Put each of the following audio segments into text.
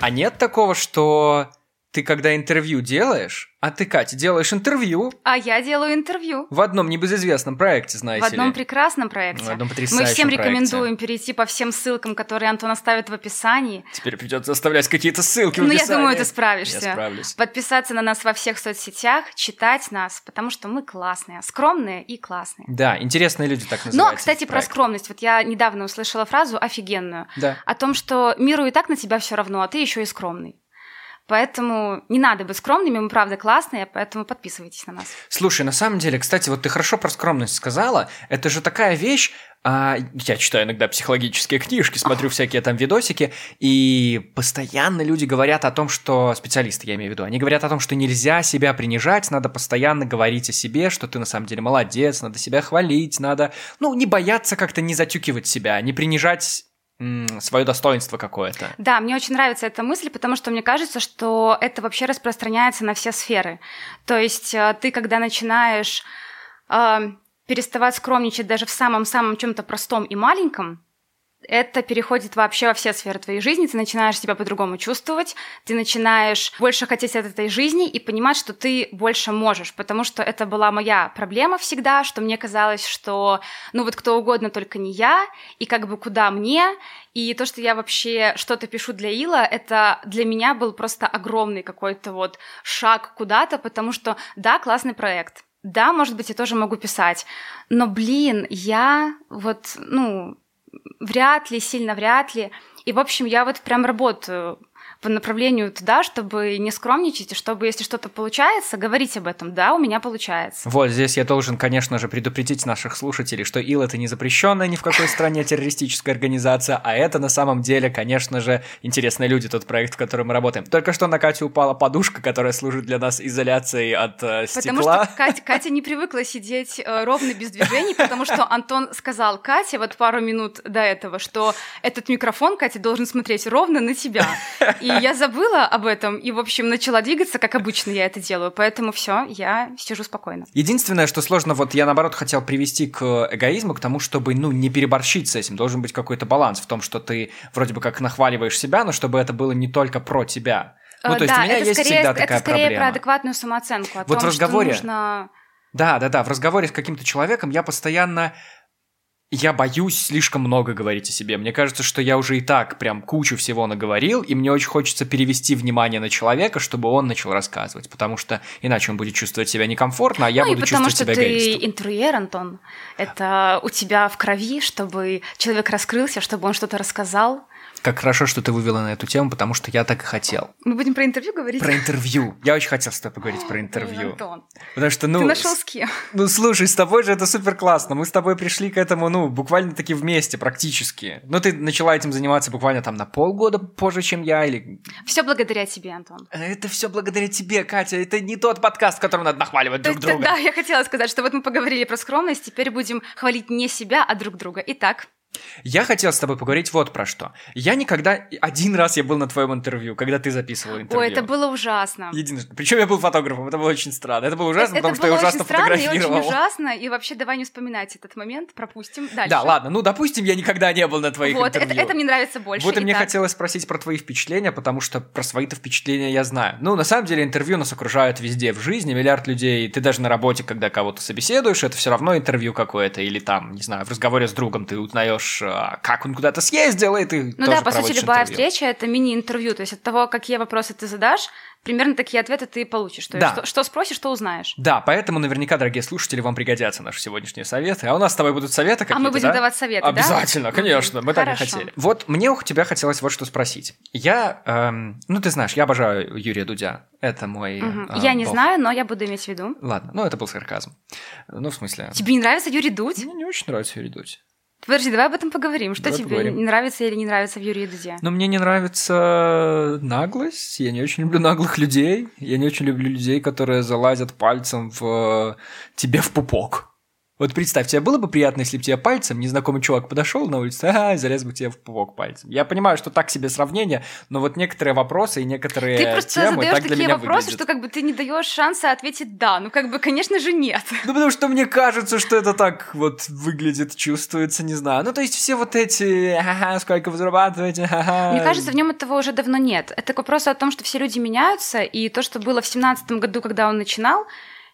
А нет такого, что ты когда интервью делаешь, а ты, Катя, делаешь интервью А я делаю интервью. в одном небезызвестном проекте, знаете В одном ли. прекрасном проекте. В одном Мы потрясающем всем проекте. рекомендуем перейти по всем ссылкам, которые Антон оставит в описании. Теперь придется оставлять какие-то ссылки в Ну, я описании. думаю, ты справишься. Я справлюсь. Подписаться на нас во всех соцсетях, читать нас, потому что мы классные, скромные и классные. Да, интересные люди так Но, называются. кстати, этот про скромность. Вот я недавно услышала фразу офигенную Да. о том, что миру и так на тебя все равно, а ты еще и скромный. Поэтому не надо быть скромными, мы правда классные, поэтому подписывайтесь на нас. Слушай, на самом деле, кстати, вот ты хорошо про скромность сказала. Это же такая вещь. а, я читаю иногда психологические книжки, смотрю всякие там видосики, и постоянно люди говорят о том, что специалисты, я имею в виду, они говорят о том, что нельзя себя принижать, надо постоянно говорить о себе, что ты на самом деле молодец, надо себя хвалить, надо, ну, не бояться как-то не затюкивать себя, не принижать свое достоинство какое-то. Да, мне очень нравится эта мысль, потому что мне кажется, что это вообще распространяется на все сферы. То есть э, ты, когда начинаешь э, переставать скромничать даже в самом-самом чем-то простом и маленьком, это переходит вообще во все сферы твоей жизни, ты начинаешь себя по-другому чувствовать, ты начинаешь больше хотеть от этой жизни и понимать, что ты больше можешь, потому что это была моя проблема всегда, что мне казалось, что ну вот кто угодно, только не я, и как бы куда мне, и то, что я вообще что-то пишу для Ила, это для меня был просто огромный какой-то вот шаг куда-то, потому что да, классный проект, да, может быть, я тоже могу писать, но, блин, я вот, ну, вряд ли, сильно вряд ли. И, в общем, я вот прям работаю по направлению туда, чтобы не скромничать, и чтобы, если что-то получается, говорить об этом. Да, у меня получается. Вот здесь я должен, конечно же, предупредить наших слушателей, что ИЛ это не запрещенная ни в какой стране террористическая организация, а это на самом деле, конечно же, интересные люди, тот проект, в котором мы работаем. Только что на Катю упала подушка, которая служит для нас изоляцией от э, Потому стекла. что Катя, Катя не привыкла сидеть э, ровно без движений, потому что Антон сказал Кате вот пару минут до этого, что этот микрофон, Катя, должен смотреть ровно на тебя. И я забыла об этом и, в общем, начала двигаться, как обычно я это делаю. Поэтому все, я сижу спокойно. Единственное, что сложно, вот я наоборот хотел привести к эгоизму, к тому, чтобы, ну, не переборщить с этим. Должен быть какой-то баланс в том, что ты вроде бы как нахваливаешь себя, но чтобы это было не только про тебя. Ну, Э, то есть да, у меня это есть скорее, всегда это такая скорее проблема. про адекватную самооценку, о Вот в том, разговоре- что нужно... Да, да, да. В разговоре с каким-то человеком я постоянно я боюсь слишком много говорить о себе. Мне кажется, что я уже и так прям кучу всего наговорил, и мне очень хочется перевести внимание на человека, чтобы он начал рассказывать, потому что иначе он будет чувствовать себя некомфортно, а я ну буду потому чувствовать что себя ты эгоистом. интервьюер, Антон. Это у тебя в крови, чтобы человек раскрылся, чтобы он что-то рассказал. Как хорошо, что ты вывела на эту тему, потому что я так и хотел. Мы будем про интервью говорить? Про интервью. Я очень хотел с тобой поговорить про Блин, интервью. Антон, Потому что, ну... ты нашел с- кем? Ну, слушай, с тобой же это супер классно. Мы с тобой пришли к этому, ну, буквально таки вместе, практически. Ну, ты начала этим заниматься буквально там на полгода позже, чем я, или... Все благодаря тебе, Антон. Это все благодаря тебе, Катя. Это не тот подкаст, в котором надо нахваливать друг друга. Да, я хотела сказать, что вот мы поговорили про скромность, теперь будем хвалить не себя, а друг друга. Итак, Я хотел с тобой поговорить вот про что. Я никогда... Один раз я был на твоем интервью, когда ты записывал интервью. ой, это было ужасно. Единожды. Причем я был фотографом, это было очень странно. Это было ужасно, это потому что было я ужасно очень странно фотографировал. очень ужасно, и вообще давай не вспоминать этот момент, пропустим дальше. Да, ладно, ну, допустим, я никогда не был на твоих Вот, это, интервью. это мне нравится больше. Вот и мне Итак, хотелось спросить про твои впечатления, потому что про свои-то впечатления я знаю. Ну, на самом деле, интервью нас окружают везде в жизни, миллиард людей. Ты даже на работе, когда кого-то собеседуешь, это все равно интервью какое-то. Или там, не знаю, в разговоре с другом ты узнаешь, а, как он куда-то съездил, и ты Ну да, по сути, любая интервью. встреча это мини-интервью. То есть от того, какие вопросы ты задашь, примерно такие ответы ты получишь. То есть Да. что, что спросишь, что узнаешь. Да, поэтому наверняка, дорогие слушатели, вам пригодятся наши сегодняшние советы. А у нас с тобой будут советы какие-то, а мы будем да? давать советы, да? Обязательно, конечно, мы так и хотели. Вот мне у тебя хотелось вот что спросить. Я, эм, ну ты знаешь, я обожаю Юрия Дудя. Это мой... Мгм. э, Я не бог. знаю, но я буду иметь в виду. Ладно, ну это был сарказм. Ну, в смысле... Тебе не нравится Юрий Дудь? Мне не очень нравится Юрий Дудь. Подожди, давай об этом поговорим. Что Давай тебе поговорим. не нравится или не нравится в Юрии Дуде? Но мне не нравится наглость. Я не очень люблю наглых людей. Я не очень люблю людей, которые залазят пальцем в э, тебе в пупок. Вот представь, тебе было бы приятно, если бы тебе пальцем незнакомый чувак подошел на улице, ага, залез бы тебе в пупок пальцем. Я понимаю, что так себе сравнение, но вот некоторые вопросы и некоторые Ты просто темы задаешь так для такие меня вопросы, выглядят. что как бы ты не даешь шанса ответить да. Ну, как бы, конечно же, нет. Ну, потому что мне кажется, что это так вот выглядит, чувствуется, не знаю. Ну, то есть все вот эти, ага, сколько вы зарабатываете, ага. Мне кажется, в нем этого уже давно нет. Это к вопросу о том, что все люди меняются, и то, что было в семнадцатом году, когда он начинал,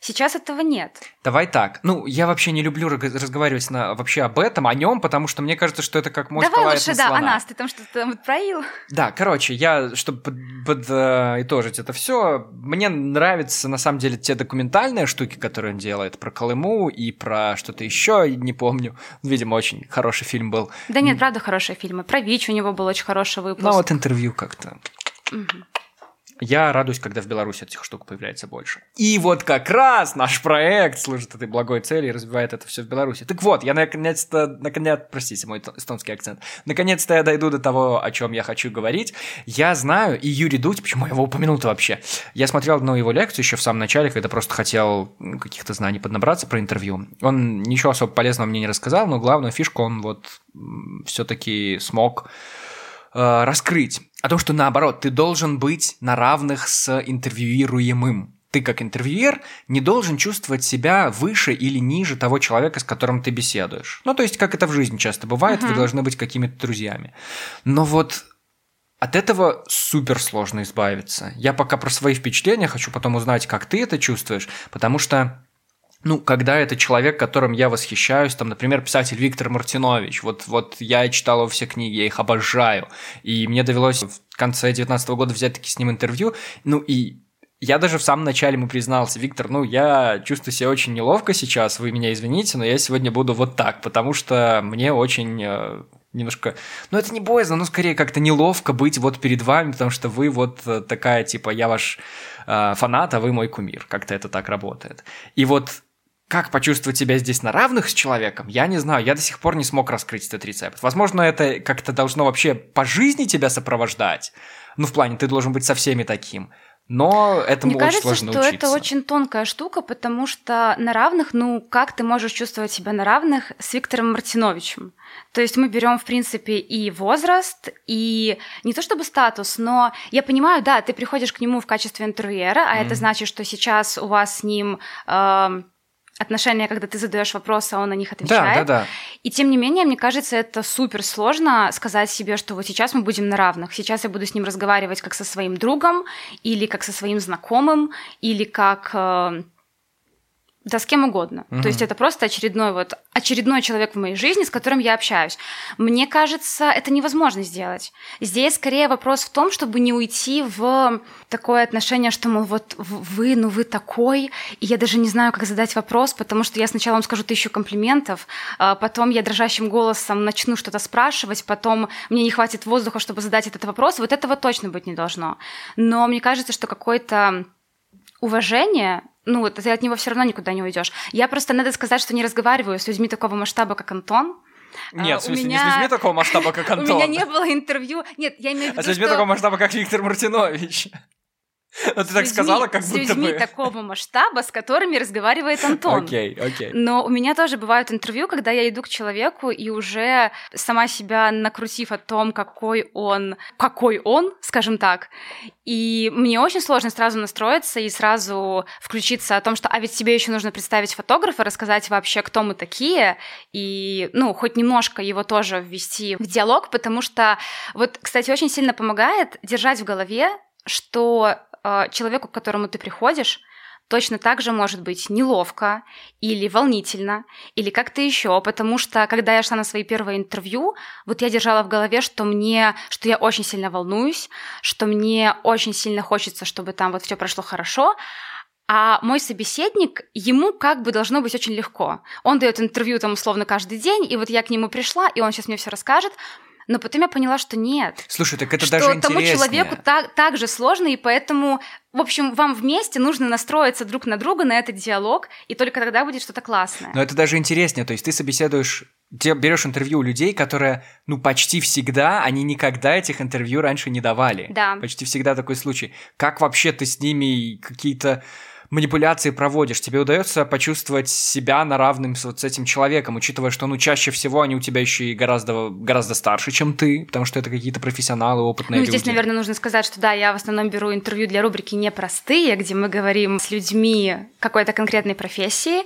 сейчас этого нет. Давай так. Ну, я вообще не люблю разговаривать на, вообще об этом, о нем, потому что мне кажется, что это как мост Давай лучше, да, о слона. нас. Ты там что-то там вот проил. Да, короче, я, чтобы под, подытожить это все, мне нравятся на самом деле те документальные штуки, которые он делает про Колыму и про что-то еще, не помню. Видимо, очень хороший фильм был. Да нет, правда, хорошие фильмы. Про ВИЧ у него был очень хороший выпуск. Ну, вот интервью как-то. Мгм. Я радуюсь, когда в Беларуси этих штук появляется больше. И вот как раз наш проект служит этой благой цели и развивает это все в Беларуси. Так вот, я наконец-то, наконец, простите мой эстонский акцент, наконец-то я дойду до того, о чем я хочу говорить. Я знаю, и Юрий Дудь, почему я его упомянул-то вообще? Я смотрел одну его лекцию еще в самом начале, когда просто хотел каких-то знаний поднабраться про интервью. Он ничего особо полезного мне не рассказал, но главную фишку он вот все-таки смог э, раскрыть. О том, что наоборот, ты должен быть на равных с интервьюируемым. Ты как интервьюер не должен чувствовать себя выше или ниже того человека, с которым ты беседуешь. Ну, то есть, как это в жизни часто бывает, вы Мгм. должны быть какими-то друзьями. Но вот от этого супер сложно избавиться. Я пока про свои впечатления хочу потом узнать, как ты это чувствуешь, потому что ну, когда это человек, которым я восхищаюсь, там, например, писатель Виктор Мартинович, вот, вот я читал его все книги, я их обожаю, и мне довелось в конце 2019 года взять таки с ним интервью, ну, и я даже в самом начале ему признался, Виктор, ну, я чувствую себя очень неловко сейчас, вы меня извините, но я сегодня буду вот так, потому что мне очень э, немножко... Ну, это не боязно, но скорее как-то неловко быть вот перед вами, потому что вы вот э, такая, типа, я ваш э, фанат, а вы мой кумир. Как-то это так работает. И вот как почувствовать себя здесь на равных с человеком, я не знаю, я до сих пор не смог раскрыть этот рецепт. Возможно, это как-то должно вообще по жизни тебя сопровождать. Ну, в плане, ты должен быть со всеми таким. Но этому Мне очень кажется, сложно что учиться. это очень тонкая штука, потому что на равных, ну, как ты можешь чувствовать себя на равных с Виктором Мартиновичем? То есть мы берем, в принципе, и возраст, и не то чтобы статус, но я понимаю, да, ты приходишь к нему в качестве интервьюера, а Мгм. это значит, что сейчас у вас с ним эм, отношения, когда ты задаешь вопросы, а он на них Да, отвечает. да, да. И тем не менее, мне кажется, это супер сложно сказать себе, что вот сейчас мы будем на равных. Сейчас я буду с ним разговаривать как со своим другом, или как со своим знакомым, или как э, да с кем угодно. Мгм. То есть это просто очередной вот очередной человек в моей жизни, с которым я общаюсь. Мне кажется, это невозможно сделать. Здесь скорее вопрос в том, чтобы не уйти в такое отношение, что, мол, вот вы, ну вы такой, и я даже не знаю, как задать вопрос, потому что я сначала вам скажу тысячу комплиментов, а потом я дрожащим голосом начну что-то спрашивать, потом мне не хватит воздуха, чтобы задать этот вопрос. Вот этого точно быть не должно. Но мне кажется, что какой-то уважение, ну, вот ты от него все равно никуда не уйдешь. Я просто, надо сказать, что не разговариваю с людьми такого масштаба, как Антон. Нет, А, в смысле, не меня- с людьми такого масштаба, как Антон. У меня не было интервью. Нет, я имею в виду, А с людьми что такого масштаба, как Виктор Мартинович. Ну, ты с так людьми- сказала, как с будто людьми бы... такого масштаба, с которыми разговаривает Антон. Окей, окей. Но у меня тоже бывают интервью, когда я иду к человеку и уже сама себя накрутив о том, какой он, какой он, скажем так, и мне очень сложно сразу настроиться и сразу включиться о том, что, а ведь тебе еще нужно представить фотографа, рассказать вообще, кто мы такие, и, ну, хоть немножко его тоже ввести в диалог, потому что, вот, кстати, очень сильно помогает держать в голове, что человеку, к которому ты приходишь, точно так же может быть неловко или волнительно, или как-то еще, потому что когда я шла на свои первые интервью, вот я держала в голове, что мне, что я очень сильно волнуюсь, что мне очень сильно хочется, чтобы там вот все прошло хорошо, а мой собеседник, ему как бы должно быть очень легко. Он дает интервью там условно каждый день, и вот я к нему пришла, и он сейчас мне все расскажет, но потом я поняла, что нет, Слушай, так это что даже тому интереснее. человеку так, так же сложно, и поэтому, в общем, вам вместе нужно настроиться друг на друга на этот диалог, и только тогда будет что-то классное. Но это даже интереснее. То есть ты собеседуешь, берешь интервью у людей, которые, ну, почти всегда, они никогда этих интервью раньше не давали. Да. Почти всегда такой случай. Как вообще ты с ними какие-то манипуляции проводишь, тебе удается почувствовать себя на равным с, вот с этим человеком, учитывая, что, ну, чаще всего они у тебя еще и гораздо, гораздо старше, чем ты, потому что это какие-то профессионалы, опытные ну, люди. здесь, наверное, нужно сказать, что да, я в основном беру интервью для рубрики «Непростые», где мы говорим с людьми какой-то конкретной профессии,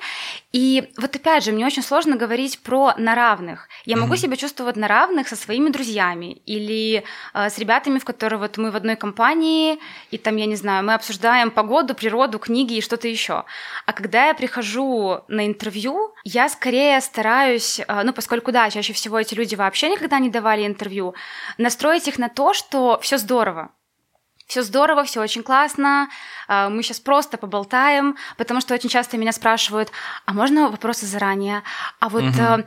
и вот опять же, мне очень сложно говорить про на равных. Я могу mm-hmm. себя чувствовать на равных со своими друзьями или э, с ребятами, в которые вот мы в одной компании, и там, я не знаю, мы обсуждаем погоду, природу, книги и что-то еще. А когда я прихожу на интервью, я скорее стараюсь, э, ну, поскольку, да, чаще всего эти люди вообще никогда не давали интервью, настроить их на то, что все здорово, все здорово, все очень классно, мы сейчас просто поболтаем, потому что очень часто меня спрашивают, а можно вопросы заранее? А вот угу.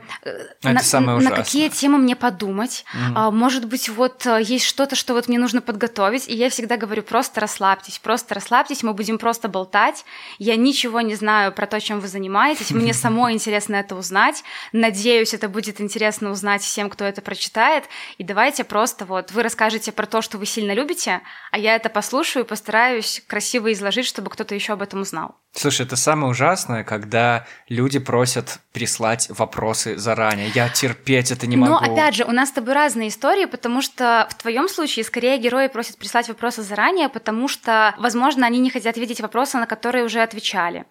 на, на какие темы мне подумать? Угу. Может быть, вот э, есть что-то, что вот мне нужно подготовить, и я всегда говорю, просто расслабьтесь, просто расслабьтесь, мы будем просто болтать, я ничего не знаю про то, чем вы занимаетесь, мне самой интересно это узнать, надеюсь, это будет интересно узнать всем, кто это прочитает, и давайте просто вот вы расскажете про то, что вы сильно любите, а я это послушаю и постараюсь красиво изложить, чтобы кто-то еще об этом узнал. Слушай, это самое ужасное, когда люди просят прислать вопросы заранее. Я терпеть это не могу. Но опять же, у нас с тобой разные истории, потому что в твоем случае скорее герои просят прислать вопросы заранее, потому что, возможно, они не хотят видеть вопросы, на которые уже отвечали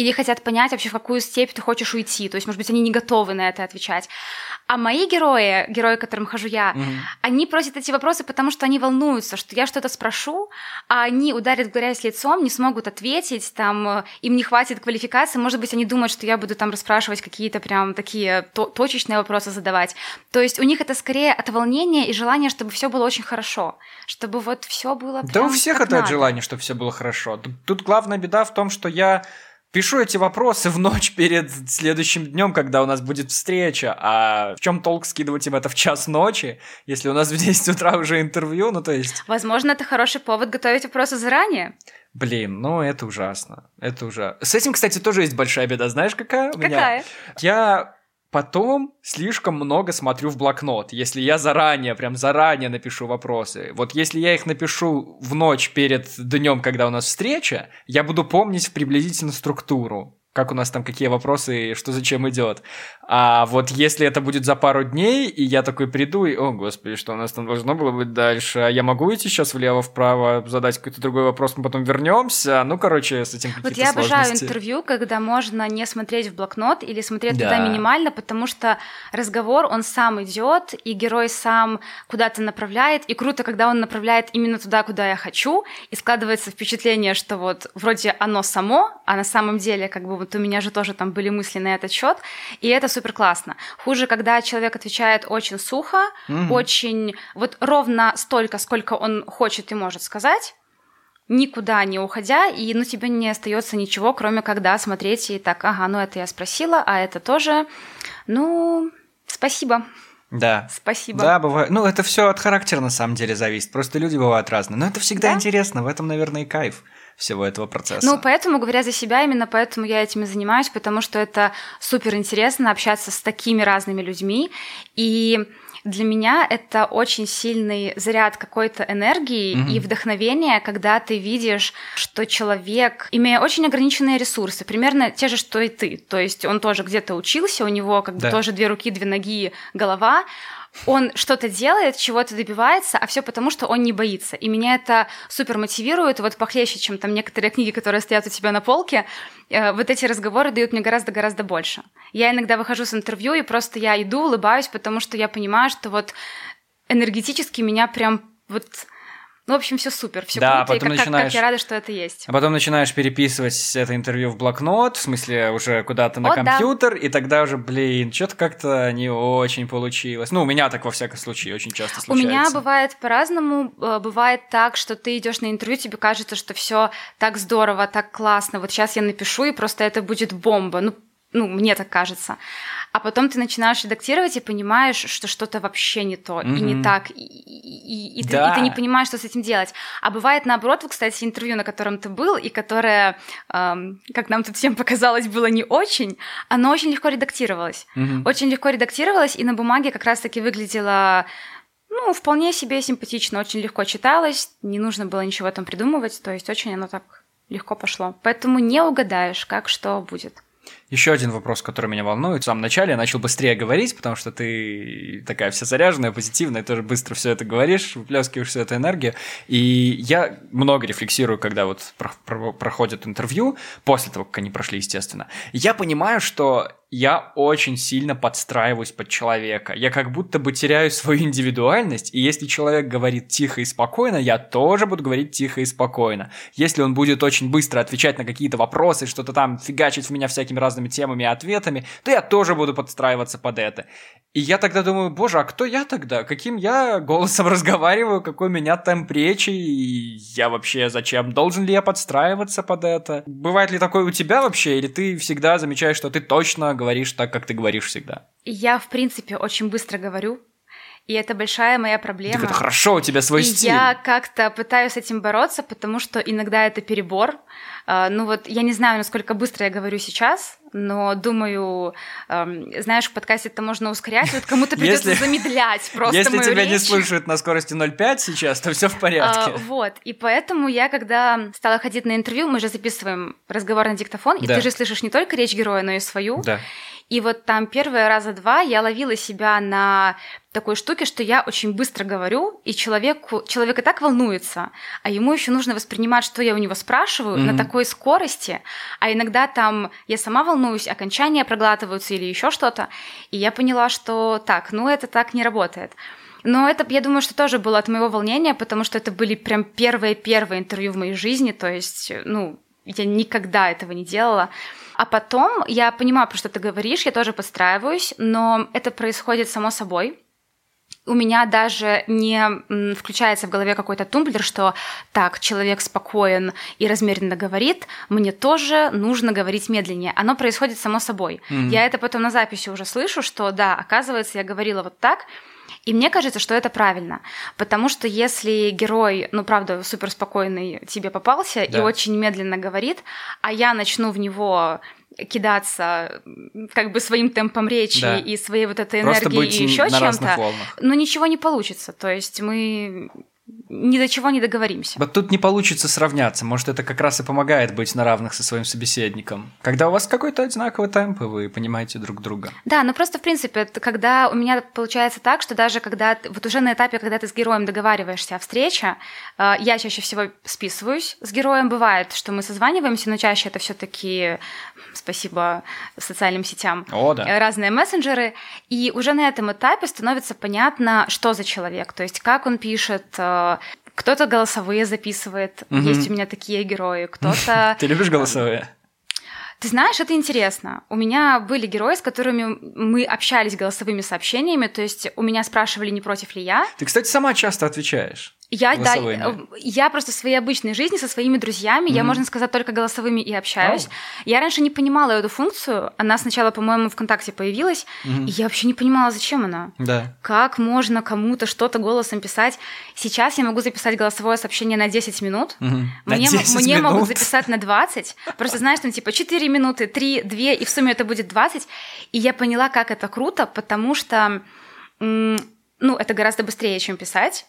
или хотят понять вообще, в какую степь ты хочешь уйти. То есть, может быть, они не готовы на это отвечать. А мои герои, герои, к которым хожу я, mm-hmm. они просят эти вопросы, потому что они волнуются, что я что-то спрошу, а они ударят в грязь лицом, не смогут ответить, там, э, им не хватит квалификации, может быть, они думают, что я буду там расспрашивать какие-то прям такие то- точечные вопросы задавать. То есть у них это скорее от волнения и желания, чтобы все было очень хорошо, чтобы вот все было. Да у всех это надо. от желания, чтобы все было хорошо. Тут, тут главная беда в том, что я Пишу эти вопросы в ночь перед следующим днем, когда у нас будет встреча. А в чем толк скидывать им это в час ночи, если у нас в 10 утра уже интервью? Ну, то есть... Возможно, это хороший повод готовить вопросы заранее. Блин, ну это ужасно. Это ужасно. С этим, кстати, тоже есть большая беда. Знаешь, какая у меня? Какая? Я Потом слишком много смотрю в блокнот, если я заранее, прям заранее напишу вопросы. Вот если я их напишу в ночь перед днем, когда у нас встреча, я буду помнить приблизительно структуру как у нас там какие вопросы, что зачем идет. А вот если это будет за пару дней, и я такой приду, и, о, господи, что у нас там должно было быть дальше, а я могу идти сейчас влево-вправо, задать какой-то другой вопрос, мы потом вернемся, ну, короче, с этим Вот я обожаю интервью, когда можно не смотреть в блокнот или смотреть да. туда минимально, потому что разговор, он сам идет, и герой сам куда-то направляет, и круто, когда он направляет именно туда, куда я хочу, и складывается впечатление, что вот вроде оно само, а на самом деле как бы вот у меня же тоже там были мысли на этот счет, и это супер классно. Хуже, когда человек отвечает очень сухо, угу. очень вот ровно столько, сколько он хочет и может сказать, никуда не уходя, и ну тебе не остается ничего, кроме когда смотреть и так, ага, ну это я спросила, а это тоже, ну спасибо. Да. Спасибо. Да, бывает. Ну, это все от характера на самом деле зависит. Просто люди бывают разные. Но это всегда да? интересно, в этом, наверное, и кайф всего этого процесса. Ну, поэтому, говоря за себя, именно поэтому я этим и занимаюсь, потому что это супер интересно общаться с такими разными людьми. И для меня это очень сильный заряд какой-то энергии mm-hmm. и вдохновения, когда ты видишь, что человек, имея очень ограниченные ресурсы, примерно те же, что и ты, то есть он тоже где-то учился, у него как бы да. тоже две руки, две ноги, голова, он что-то делает, чего-то добивается, а все потому, что он не боится. И меня это супер мотивирует, вот похлеще, чем там некоторые книги, которые стоят у тебя на полке. Э, вот эти разговоры дают мне гораздо-гораздо больше. Я иногда выхожу с интервью, и просто я иду, улыбаюсь, потому что я понимаю, что вот энергетически меня прям вот ну, в общем, все супер, все да, круто, потом и как, начинаешь... как, как я рада, что это есть. А потом начинаешь переписывать это интервью в блокнот, в смысле уже куда-то на О, компьютер, да. и тогда уже, блин, что-то как-то не очень получилось. Ну, у меня так во всяком случае очень часто случается. У меня бывает по-разному. Э, бывает так, что ты идешь на интервью, тебе кажется, что все так здорово, так классно. Вот сейчас я напишу, и просто это будет бомба. Ну, ну, мне так кажется. А потом ты начинаешь редактировать и понимаешь, что что-то вообще не то mm-hmm. и не так, и, и, и, да. ты, и ты не понимаешь, что с этим делать. А бывает наоборот, вот, кстати, интервью, на котором ты был, и которое, эм, как нам тут всем показалось, было не очень, оно очень легко редактировалось. Mm-hmm. Очень легко редактировалось, и на бумаге как раз-таки выглядело ну, вполне себе симпатично, очень легко читалось, не нужно было ничего там придумывать, то есть очень оно так легко пошло. Поэтому не угадаешь, как что будет. Еще один вопрос, который меня волнует. В самом начале я начал быстрее говорить, потому что ты такая вся заряженная, позитивная, тоже быстро все это говоришь, выплескиваешь всю эту энергию. И я много рефлексирую, когда вот проходят интервью, после того, как они прошли, естественно. Я понимаю, что я очень сильно подстраиваюсь под человека. Я как будто бы теряю свою индивидуальность, и если человек говорит тихо и спокойно, я тоже буду говорить тихо и спокойно. Если он будет очень быстро отвечать на какие-то вопросы, что-то там фигачить в меня всякими разными темами и ответами, то я тоже буду подстраиваться под это. И я тогда думаю, боже, а кто я тогда? Каким я голосом разговариваю? Какой у меня темп речи? И я вообще зачем? Должен ли я подстраиваться под это? Бывает ли такое у тебя вообще? Или ты всегда замечаешь, что ты точно говоришь так, как ты говоришь всегда? Я, в принципе, очень быстро говорю. И это большая моя проблема. Так это хорошо, у тебя свой и стиль. я как-то пытаюсь с этим бороться, потому что иногда это перебор. А, ну вот я не знаю, насколько быстро я говорю сейчас, но думаю, знаешь, в подкасте это можно ускорять, вот кому-то придется если, замедлять просто Если мою тебя речь. не слушают на скорости 0,5 сейчас, то все в порядке. А, вот, и поэтому я, когда стала ходить на интервью, мы же записываем разговор на диктофон, и да. ты же слышишь не только речь героя, но и свою. Да. И вот там первые раза два я ловила себя на такой штуке, что я очень быстро говорю, и человеку, человек и так волнуется, а ему еще нужно воспринимать, что я у него спрашиваю mm-hmm. на такой скорости, а иногда там я сама волнуюсь, окончания проглатываются или еще что-то, и я поняла, что так, ну это так не работает. Но это, я думаю, что тоже было от моего волнения, потому что это были прям первые-первые интервью в моей жизни, то есть, ну, я никогда этого не делала. А потом я понимаю, про что ты говоришь, я тоже подстраиваюсь, но это происходит само собой. У меня даже не включается в голове какой-то тумблер, что так, человек спокоен и размеренно говорит, мне тоже нужно говорить медленнее. Оно происходит само собой. Mm-hmm. Я это потом на записи уже слышу, что да, оказывается, я говорила вот так, и мне кажется, что это правильно, потому что если герой, ну правда, супер спокойный тебе попался да. и очень медленно говорит, а я начну в него кидаться как бы своим темпом речи да. и своей вот этой энергией и еще чем-то, но ничего не получится. То есть мы ни до чего не договоримся. Вот тут не получится сравняться. Может, это как раз и помогает быть на равных со своим собеседником. Когда у вас какой-то одинаковый темп, и вы понимаете друг друга. Да, ну просто, в принципе, когда у меня получается так, что даже когда, вот уже на этапе, когда ты с героем договариваешься о встрече, э, я чаще всего списываюсь с героем. Бывает, что мы созваниваемся, но чаще это все таки спасибо социальным сетям, О, да. разные мессенджеры. И уже на этом этапе становится понятно, что за человек, то есть как он пишет, э, кто-то голосовые записывает, угу. есть у меня такие герои, кто-то... Ты любишь голосовые? Ты знаешь, это интересно. У меня были герои, с которыми мы общались голосовыми сообщениями, то есть у меня спрашивали, не против ли я. Ты, кстати, сама часто отвечаешь. Я, да, я просто в своей обычной жизни со своими друзьями, mm-hmm. я, можно сказать, только голосовыми и общаюсь. Oh. Я раньше не понимала эту функцию. Она сначала, по-моему, ВКонтакте появилась, mm-hmm. и я вообще не понимала, зачем она. Да. Как можно кому-то что-то голосом писать? Сейчас я могу записать голосовое сообщение на 10 минут. Mm-hmm. Мне, 10 мне минут? могут записать на 20. Просто знаешь, там типа 4 минуты, 3, 2, и в сумме это будет 20. И я поняла, как это круто, потому что ну, это гораздо быстрее, чем писать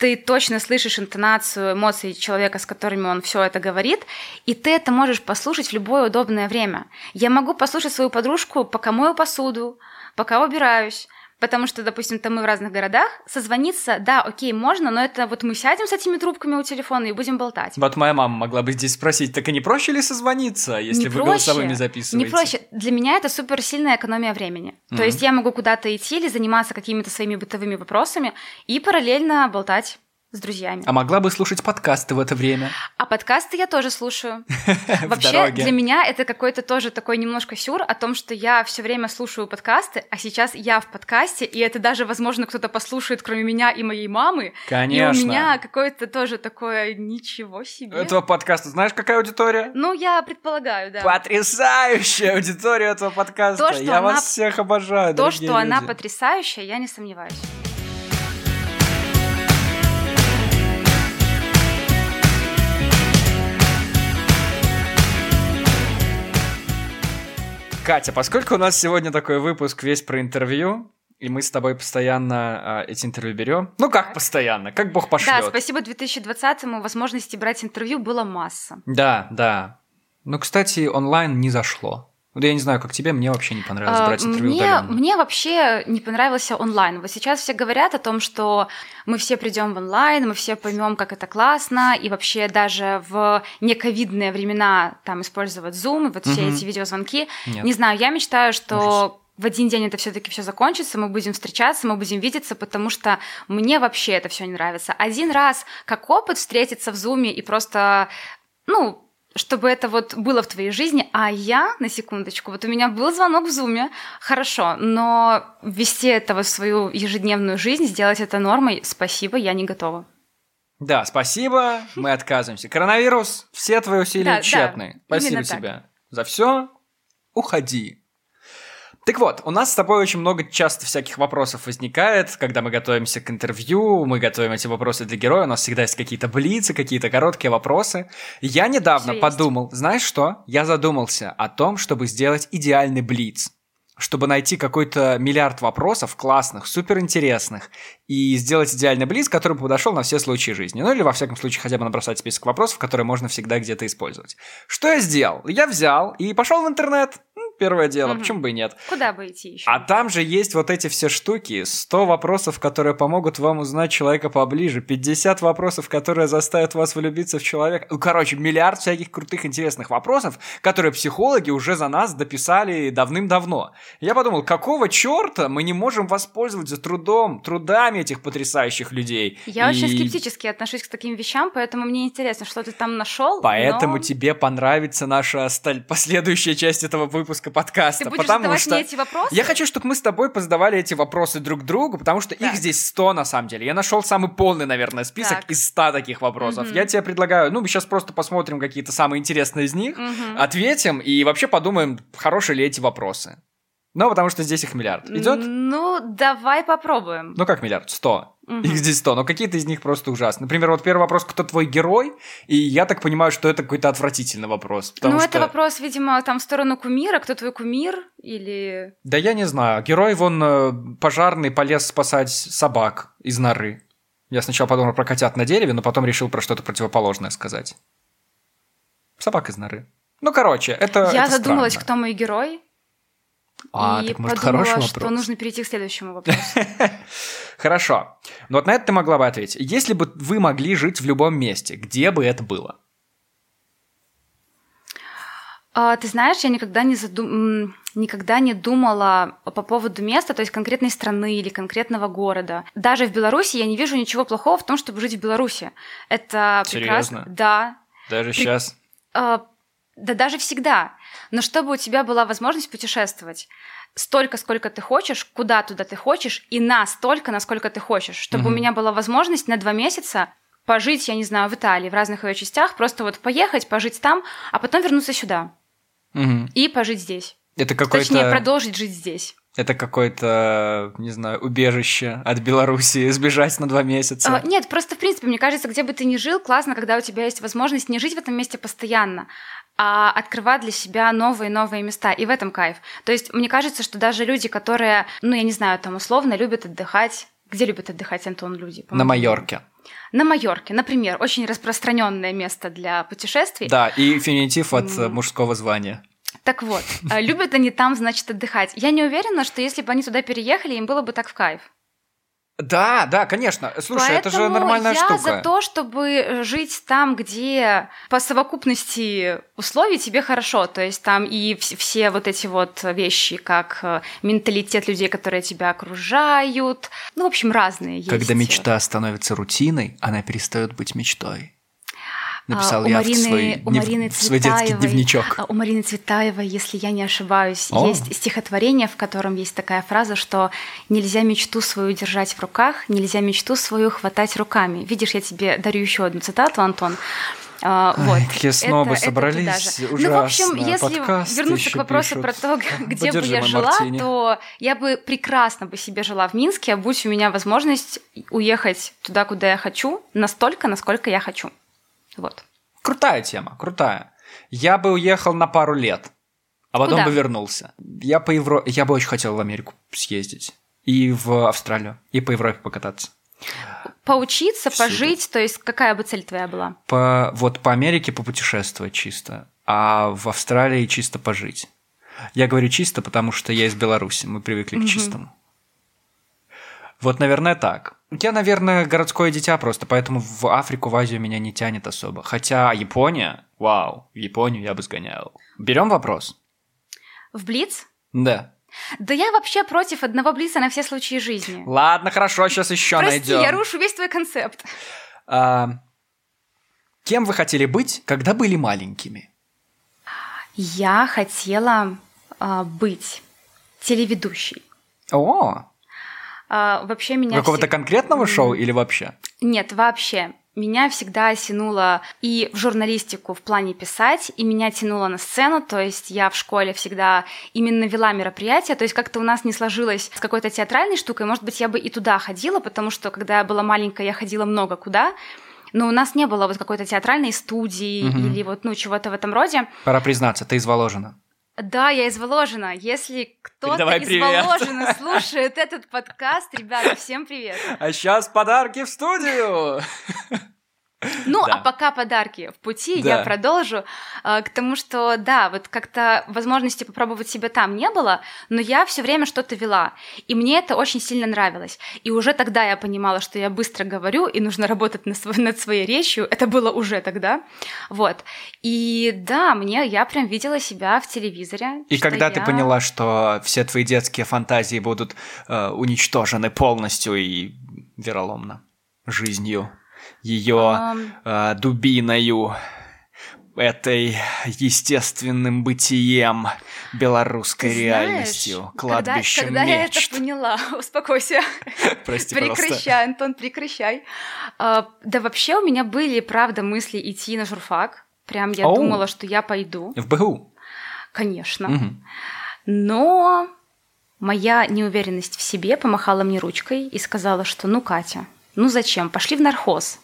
ты точно слышишь интонацию эмоций человека, с которыми он все это говорит, и ты это можешь послушать в любое удобное время. Я могу послушать свою подружку, пока мою посуду, пока убираюсь, Потому что, допустим, там мы в разных городах, созвониться, да, окей, можно, но это вот мы сядем с этими трубками у телефона и будем болтать. Вот моя мама могла бы здесь спросить, так и не проще ли созвониться, если не вы проще, голосовыми записываете? Не проще. Для меня это супер сильная экономия времени. Mm-hmm. То есть я могу куда-то идти или заниматься какими-то своими бытовыми вопросами и параллельно болтать с друзьями. А могла бы слушать подкасты в это время? А подкасты я тоже слушаю. Вообще, для меня это какой-то тоже такой немножко сюр о том, что я все время слушаю подкасты, а сейчас я в подкасте, и это даже, возможно, кто-то послушает, кроме меня и моей мамы. Конечно. И у меня какое-то тоже такое ничего себе. Этого подкаста знаешь, какая аудитория? Ну, я предполагаю, да. Потрясающая аудитория этого подкаста. То, что я она... вас всех обожаю, То, что люди. она потрясающая, я не сомневаюсь. Катя, поскольку у нас сегодня такой выпуск весь про интервью, И мы с тобой постоянно э, эти интервью берем. Ну как постоянно? Как Бог пошлет. Да, спасибо 2020-му возможности брать интервью было масса. Да, да. Ну, кстати, онлайн не зашло. Вот я не знаю, как тебе, мне вообще не понравилось брать интервью мне, удаленно. мне вообще не понравился онлайн. Вот сейчас все говорят о том, что мы все придем в онлайн, мы все поймем, как это классно, и вообще даже в нековидные времена там использовать Zoom и вот все Мгм. эти видеозвонки. Нет. Не знаю, я мечтаю, что Ужас. в один день это все-таки все закончится, мы будем встречаться, мы будем видеться, потому что мне вообще это все не нравится. Один раз как опыт встретиться в зуме и просто, ну, чтобы это вот было в твоей жизни, а я, на секундочку, вот у меня был звонок в зуме, хорошо, но ввести это в свою ежедневную жизнь, сделать это нормой, спасибо, я не готова. Да, спасибо, мы отказываемся. Коронавирус, все твои усилия Да, да, тщетны. Спасибо тебе за все. Уходи. Так вот, у нас с тобой очень много часто всяких вопросов возникает, когда мы готовимся к интервью, мы готовим эти вопросы для героя, у нас всегда есть какие-то блицы, какие-то короткие вопросы. Я недавно есть. подумал, знаешь что? Я задумался о том, чтобы сделать идеальный блиц чтобы найти какой-то миллиард вопросов классных, суперинтересных, и сделать идеальный блиц, который бы подошел на все случаи жизни. Ну или, во всяком случае, хотя бы набросать список вопросов, которые можно всегда где-то использовать. Что я сделал? Я взял и пошел в интернет. Первое дело, Мгм. почему бы и нет. Куда бы идти еще? А там же есть вот эти все штуки, 100 вопросов, которые помогут вам узнать человека поближе, 50 вопросов, которые заставят вас влюбиться в человека. Ну, короче, миллиард всяких крутых, интересных вопросов, которые психологи уже за нас дописали давным-давно. Я подумал, какого черта мы не можем воспользоваться трудом, трудами этих потрясающих людей? Я очень И скептически отношусь к таким вещам, поэтому мне интересно, что ты там нашел. Поэтому но тебе понравится наша осталь- последующая часть этого выпуска подкаста. Ты будешь потому что... мне эти вопросы? Я хочу, чтобы мы с тобой позадавали эти вопросы друг другу, потому что их Так. здесь 100 на самом деле. Я нашел самый полный, наверное, список Так. из 100 таких вопросов. Мгм. Я тебе предлагаю, ну, мы сейчас просто посмотрим какие-то самые интересные из них, Мгм. ответим и вообще подумаем, хорошие ли эти вопросы. Ну, потому что здесь их миллиард. Идет? Ну, давай попробуем. Ну, как миллиард? 100. Мгм. Их здесь 100, но какие-то из них просто ужасны. Например, вот первый вопрос, кто твой герой? И я так понимаю, что это какой-то отвратительный вопрос. Ну, что... это вопрос, видимо, там в сторону кумира. Кто твой кумир? Или... Да я не знаю. Герой, вон, э, пожарный полез спасать собак из норы. Я сначала подумал про котят на дереве, но потом решил про что-то противоположное сказать. Собак из норы. Ну, короче, это Я это задумалась, странно. кто мой герой. А, и так может подумала, хороший что вопрос. нужно перейти к следующему вопросу. Хорошо. Но вот на это ты могла бы ответить. Если бы вы могли жить в любом месте, где бы это было? А, Ты знаешь, я никогда не задум... никогда не думала по поводу места, то есть конкретной страны или конкретного города. Даже в Беларуси я не вижу ничего плохого в том, чтобы жить в Беларуси. Это прекрасно. Серьезно? Да. Даже При- сейчас. А, Да даже всегда. Но чтобы у тебя была возможность путешествовать столько, сколько ты хочешь, куда туда ты хочешь, и настолько, насколько ты хочешь. Чтобы у Мгм. меня была возможность на два месяца пожить, я не знаю, в Италии, в разных ее частях, просто вот поехать, пожить там, а потом вернуться сюда Мгм. и пожить здесь. Это какой-то... Точнее, продолжить жить здесь. Это какое-то, не знаю, убежище от Белоруссии, сбежать на два месяца. А, нет, просто в принципе, мне кажется, где бы ты ни жил, классно, когда у тебя есть возможность не жить в этом месте постоянно, а открывать для себя новые новые места. И в этом кайф. То есть мне кажется, что даже люди, которые, ну я не знаю, там условно любят отдыхать. Где любят отдыхать, Антон, люди? На. Майорке. На Майорке, например, очень распространенное место для путешествий. Да, и феминитив от М. мужского звания. Так вот, э, любят они там, значит, отдыхать. Я не уверена, что если бы они туда переехали, им было бы так в кайф. Да, да, конечно. Слушай, это же Поэтому нормальная я штука. за то, чтобы жить там, где по совокупности условий тебе хорошо. То есть там и вс- все вот эти вот вещи, как э, менталитет людей, которые тебя окружают. Ну, в общем, разные есть. Когда мечта становится рутиной, она перестает быть мечтой. Написал А, я Марины- в, свой, у Марины в свой детский дневничок. А У Марины Цветаевой, если я не ошибаюсь, О. есть стихотворение, в котором есть такая фраза, что нельзя мечту свою держать в руках, нельзя мечту свою хватать руками. Видишь, я тебе дарю еще одну цитату, Антон. А, Ай, вот. какие снобы Это- это собрались, туда же. Ну, в общем, ужасно. если Подкасты вернуться к вопросу пишут. про то, где бы Подержи я жила, мартини. то я бы прекрасно бы себе жила в Минске, а будь у меня возможность уехать туда, куда я хочу, настолько, насколько я хочу. Вот. Крутая тема, крутая. Я бы уехал на пару лет, а потом Куда? бы вернулся. Я по Евро... Я бы очень хотел в Америку съездить. и в Австралию, и по Европе покататься. Поучиться, Всюду. пожить, то есть какая бы цель твоя была? По, вот по Америке попутешествовать чисто, а в Австралии чисто пожить. Я говорю чисто, потому что я из Беларуси, мы привыкли к чистому. Вот, наверное, так. Я, наверное, городское дитя просто, поэтому в Африку, в Азию меня не тянет особо. Хотя Япония, вау, в Японию я бы сгонял. Берем вопрос? В Блиц? Да. Да я вообще против одного Блица на все случаи жизни. Ладно, хорошо, сейчас еще Прости, найдем. я рушу весь твой концепт. А, кем вы хотели быть, когда были маленькими? Я хотела а, быть телеведущей. О, А, вообще меня... какого-то всег- конкретного шоу или вообще? Нет, вообще. Меня всегда тянуло и в журналистику в плане писать, и меня тянуло на сцену, то есть я в школе всегда именно вела мероприятия, то есть как-то у нас не сложилось с какой-то театральной штукой, может быть, я бы и туда ходила, потому что когда я была маленькая, я ходила много куда, но у нас не было вот какой-то театральной студии Мгм. или вот, ну, чего-то в этом роде. Пора признаться, ты из Воложина. Да, я из Воложина. Если кто-то из привет. Воложина слушает этот подкаст, ребята, всем привет. А сейчас подарки в студию! Ну, Да. а пока подарки в пути, Да. я продолжу э, к тому, что да, вот как-то возможности попробовать себя там не было, но я все время что-то вела, и мне это очень сильно нравилось. И уже тогда я понимала, что я быстро говорю, и нужно работать над, сво- над своей речью. Это было уже тогда, вот. И да, мне я прям видела себя в телевизоре. И когда ты я- поняла, что все твои детские фантазии будут э, уничтожены полностью и вероломно жизнью, ее Ам, э, дубиною, этой естественным бытием, белорусской ты реальностью, знаешь, кладбищем когда, когда я это мечт. поняла, успокойся. Прости, пожалуйста. Прекращай, Антон, прекращай. А, да вообще у меня были, правда, мысли идти на журфак. Прям я Оу. думала, что я пойду, В БГУ. конечно. Но моя неуверенность в себе помахала мне ручкой и сказала, что ну, Катя, ну зачем, пошли в нархоз.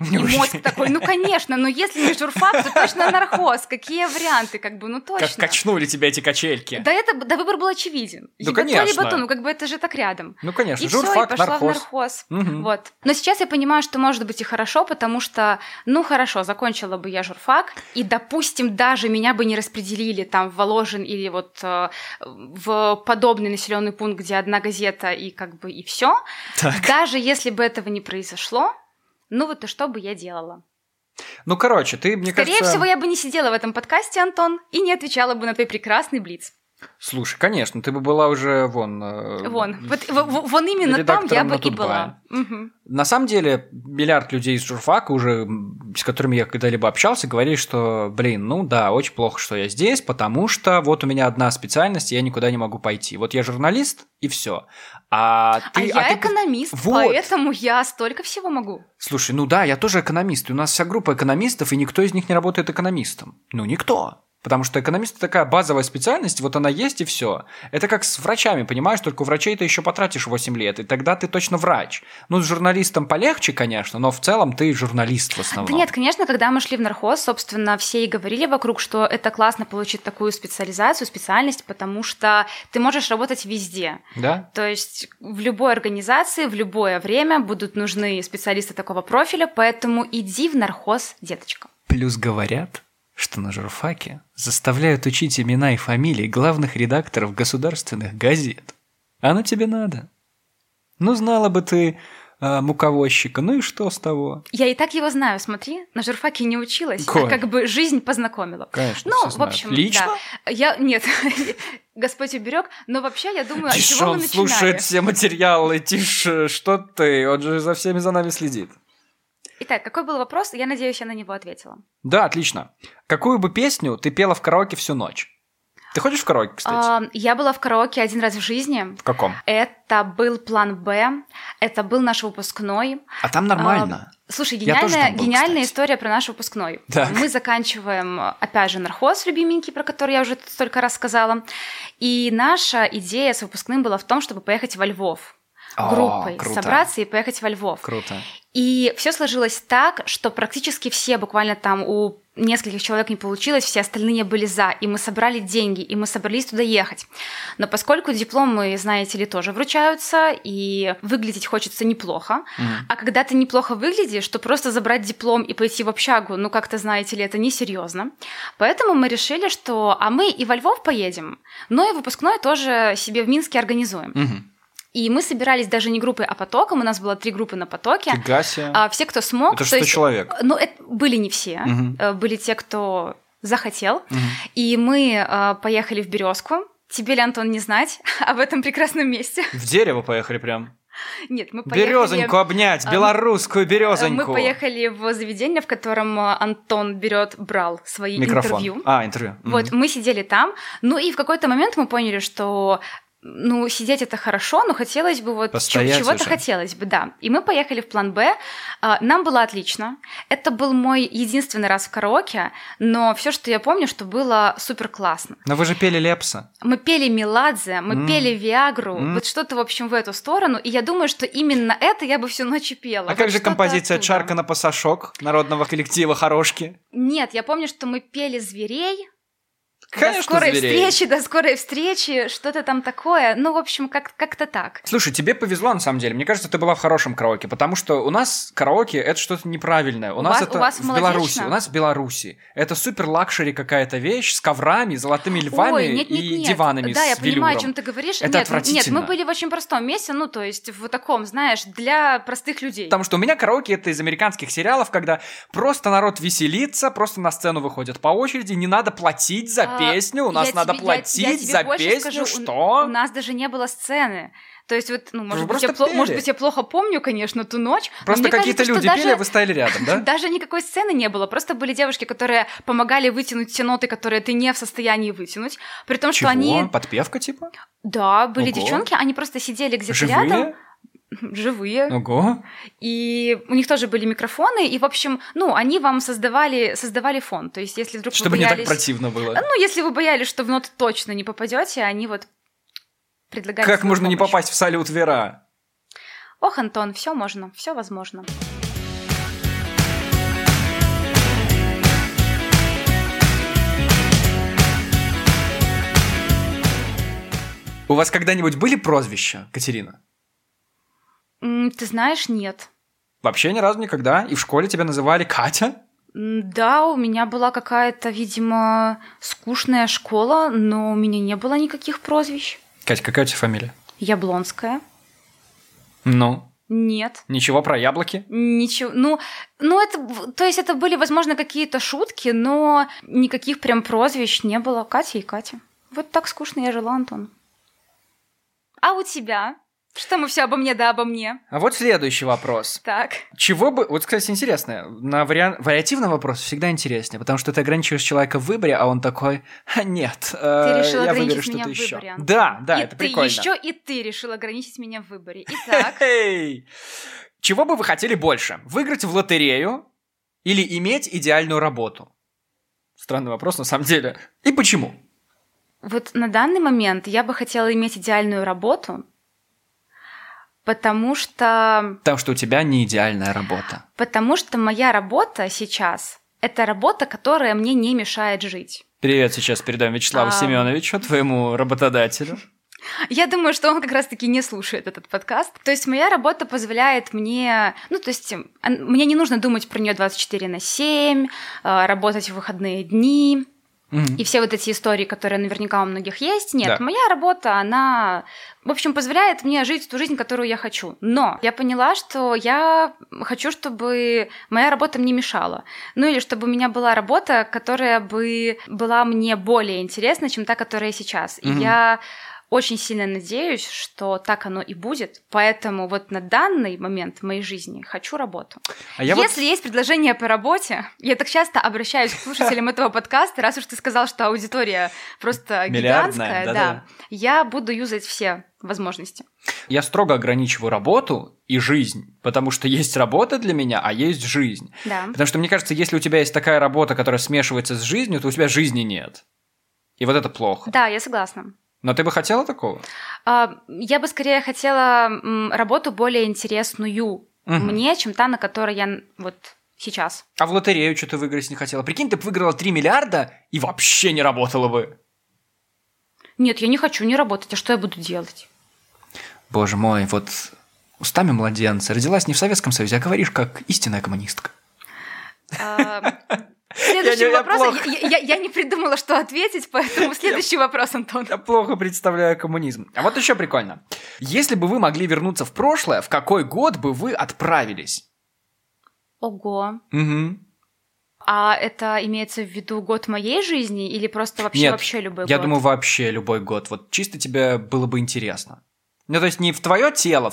И мозг такой, ну конечно, но если не журфак, то точно нархоз. Какие варианты, как бы, ну точно. Как качнули тебя эти качельки. Да, это, да выбор был очевиден. Ну, либо то, либо конечно. то, ну как бы это же так рядом. Ну, конечно, И все, и журфак, пошла в нархоз. нархоз. Мгм. Вот. Но сейчас я понимаю, что может быть и хорошо, потому что, ну хорошо, закончила бы я журфак, и, допустим, даже меня бы не распределили там в Воложин или вот э, в подобный населенный пункт, где одна газета и как бы и все. Даже если бы этого не произошло, ну вот и что бы я делала? Ну, короче, ты, мне Скорее кажется... всего, я бы не сидела в этом подкасте, Антон, и не отвечала бы на твой прекрасный блиц. Слушай, конечно, ты бы была уже вон... э, Вон, вот, вон именно там я бы и была. Мгм. На самом деле, миллиард людей из журфака уже, с которыми я когда-либо общался, говорили, что, блин, ну да, очень плохо, что я здесь, потому что вот у меня одна специальность, и я никуда не могу пойти. Вот я журналист, и все. А ты... а я ты- экономист, Вот. поэтому я столько всего могу. Слушай, ну да, я тоже экономист, и у нас вся группа экономистов, и никто из них не работает экономистом. Ну, никто. Потому что экономист это такая базовая специальность, вот она есть и все. Это как с врачами, понимаешь, только у врачей ты еще потратишь 8 лет, и тогда ты точно врач. Ну, с журналистом полегче, конечно, но в целом ты журналист в основном. Да нет, конечно, когда мы шли в нархоз, собственно, все и говорили вокруг, что это классно получить такую специализацию, специальность, потому что ты можешь работать везде. Да? То есть в любой организации, в любое время будут нужны специалисты такого профиля, поэтому иди в нархоз, деточка. Плюс говорят, что на журфаке заставляют учить имена и фамилии главных редакторов государственных газет. Оно тебе надо. Ну, знала бы ты а, муковозчика, ну и что с того? Я и так его знаю, смотри, на журфаке не училась, Коль. а как бы жизнь познакомила. Конечно, Ну, в общем, Лично? да. Я нет, Господь уберег, но вообще я думаю, Тише, чего мы он начинали. слушает все материалы, тише, что ты, он же за всеми за нами следит. Итак, какой был вопрос? Я надеюсь, я на него ответила. Да, отлично. Какую бы песню ты пела в караоке всю ночь? Ты ходишь в караоке, кстати? А, я была в караоке один раз в жизни. В каком? Это был план Б, это был наш выпускной. А там нормально. А, Слушай, гениальная, был, гениальная кстати. история про наш выпускной. Так. Мы заканчиваем, опять же, нархоз любименький, про который я уже столько раз сказала. И наша идея с выпускным была в том, чтобы поехать во Львов. О, группой круто. собраться и поехать во Львов. Круто. И все сложилось так, что практически все, буквально там у нескольких человек не получилось, все остальные были за, и мы собрали деньги, и мы собрались туда ехать. Но поскольку дипломы, знаете ли, тоже вручаются, и выглядеть хочется неплохо, Мгм. а когда ты неплохо выглядишь, то просто забрать диплом и пойти в общагу, ну как-то, знаете ли, это несерьезно. Поэтому мы решили, что а мы и во Львов поедем, но и выпускной тоже себе в Минске организуем. Мгм. И мы собирались даже не группой, а потоком, у нас было три группы на потоке. Фига себе. А, все, кто смог, Это то 100 есть, человек. ну, это были не все. Э, были те, кто захотел. Мгм. И мы э, поехали в Березку. Тебе ли, Антон, не знать об этом прекрасном месте? В дерево поехали прям. Нет, мы поехали... Березоньку обнять, а, белорусскую березоньку. Мы поехали в заведение, в котором э, Антон берет, брал свои Микрофон. интервью. А, интервью. Вот, мы сидели там, ну и в какой-то момент мы поняли, что ну, сидеть это хорошо, но хотелось бы вот чего-то хотелось бы, да. И мы поехали в план Б. А, Нам было отлично. Это был мой единственный раз в караоке, но все, что я помню, что было супер классно. Но вы же пели Лепса. Мы пели Меладзе, мы М. пели Виагру, М. вот что-то, в общем, в эту сторону. И я думаю, что именно это я бы всю ночь и пела. А Вот как же композиция оттуда. «Чарка на пасашок» народного коллектива «Хорошки»? Нет, я помню, что мы пели зверей. До Конечно, скорой зверей. встречи, до скорой встречи, что-то там такое. Ну, в общем, как- как-то так. Слушай, тебе повезло на самом деле. Мне кажется, ты была в хорошем караоке, потому что у нас караоке это что-то неправильное. У, У нас вас- это у вас в молодечно. Беларуси. У нас в Беларуси. Это супер luxury какая-то вещь с коврами, золотыми львами Ой, нет, нет, и нет. диванами Да, я понимаю, о чем ты говоришь. Это нет, нет, отвратительно. мы были в очень простом месте, ну, то есть в таком, знаешь, для простых людей. Потому что у меня караоке это из американских сериалов, когда просто народ веселится, просто на сцену выходят по очереди, не надо платить за песню, у нас я надо тебе- я- платить я тебе за песню, скажу, у- что? У нас даже не было сцены. То есть вот, ну, может, быть я, пло- может быть, я плохо помню, конечно, ту ночь. но Просто какие-то люди что пели, даже- а вы стояли рядом, да? Даже никакой сцены не было, просто были девушки, которые помогали вытянуть те ноты, которые ты не в состоянии вытянуть, при том, Чего? что они... Подпевка типа? Да, были Ого. девчонки, они просто сидели где-то Живые? Рядом, живые, Ого. и у них тоже были микрофоны, и, в общем, ну, они вам создавали, создавали фон, то есть если вдруг Чтобы вы не боялись... так противно было. Ну, если вы боялись, что в ноту точно не попадете, они вот предлагали Как можно не помощь. попасть в салют Вера? Ох, Антон, все можно, все возможно. У вас когда-нибудь были прозвища, Катерина? Ты знаешь, нет. Вообще ни разу никогда. И в школе тебя называли Катя? Да, у меня была какая-то, видимо, скучная школа, но у меня не было никаких прозвищ. Катя, какая у тебя фамилия? Яблонская. Ну, Нет. ничего про яблоки? Ничего. Ну, ну это, то есть это были, возможно, какие-то шутки, но никаких прям прозвищ не было. Катя и Катя. Вот так скучно я жила, Антон. А у тебя? Что мы все обо мне, да обо мне? А вот следующий вопрос. Так. Чего бы... Вот, кстати, интересно. На вариан... вариативный вопрос всегда интереснее, потому что ты ограничиваешь человека в выборе, а он такой, «Ха, нет, э, решил я выберу что-то еще. выборе. Да, да, и это ты прикольно. еще и ты решил ограничить меня в выборе. Итак! Чего бы вы хотели больше? Выиграть в лотерею или иметь идеальную работу? Странный вопрос, на самом деле. И почему? вот на данный момент я бы хотела иметь идеальную работу, потому что, Потому что у тебя не идеальная работа. потому что моя работа сейчас – это работа, которая мне не мешает жить. Привет сейчас передаем Вячеславу А. Семеновичу, твоему работодателю. Я думаю, что он как раз-таки не слушает этот подкаст. То есть моя работа позволяет мне... Ну, то есть мне не нужно думать про нее 24 на 7, э, работать в выходные дни Мгм. и все вот эти истории, которые наверняка у многих есть. Нет, Да. моя работа, она, в общем, позволяет мне жить ту жизнь, которую я хочу. Но я поняла, что я хочу, чтобы моя работа мне мешала. Ну или чтобы у меня была работа, которая бы была мне более интересна, чем та, которая сейчас. И Мгм. я очень сильно надеюсь, что так оно и будет. Поэтому вот на данный момент в моей жизни хочу работу. А я вот- Если есть предложение по работе, я так часто обращаюсь к слушателям этого подкаста, раз уж ты сказал, что аудитория просто гигантская, да, я буду юзать все возможности. Я строго ограничиваю работу и жизнь, потому что есть работа для меня, а есть жизнь. Да. Потому что мне кажется, если у тебя есть такая работа, которая смешивается с жизнью, то у тебя жизни нет. И вот это плохо. Да, я согласна. Но ты бы хотела такого? А, я бы скорее хотела работу более интересную угу. мне, чем та, на которой я вот сейчас. А в лотерею что ты выиграть не хотела? Прикинь, ты бы выиграла 3 миллиарда и вообще не работала бы. Нет, я не хочу не работать, а что я буду делать? Боже мой, вот устами младенца. Родилась не в Советском Союзе, а говоришь как истинная коммунистка. Следующий я, вопрос. Я, я, я, я не придумала, что ответить, поэтому следующий я, вопрос, Антон. Я плохо представляю коммунизм. А вот еще прикольно. Если бы вы могли вернуться в прошлое, в какой год бы вы отправились? Ого. Угу. А это имеется в виду год моей жизни или просто вообще, Нет, вообще любой я год? думаю, вообще любой год. Вот чисто тебе было бы интересно. Ну, то есть не в твое тело,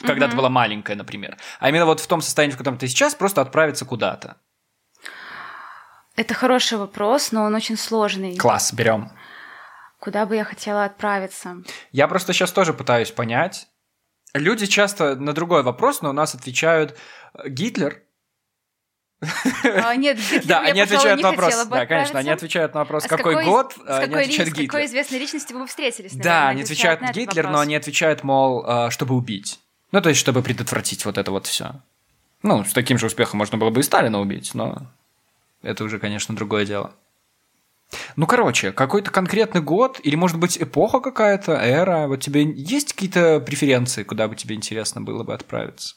когда mm ты была маленькая, например, а именно вот в том состоянии, в котором ты сейчас, просто отправиться куда-то. Это хороший вопрос, но он очень сложный. Класс, берем. Куда бы я хотела отправиться? Я просто сейчас тоже пытаюсь понять. Люди часто на другой вопрос, но у нас отвечают Гитлер, а, нет, да, они отвечают на вопрос. Да, конечно, они отвечают на вопрос, какой год, они отвечают Гитлер. С какой известной личностью вы встретились? Да, они отвечают Гитлер, но они отвечают, мол, а, чтобы убить. Ну, то есть, чтобы предотвратить вот это вот все. Ну, с таким же успехом можно было бы и Сталина убить, но это уже, конечно, другое дело. Ну, короче, какой-то конкретный год, или, может быть, эпоха какая-то, эра, вот тебе есть какие-то преференции, куда бы тебе интересно было бы отправиться?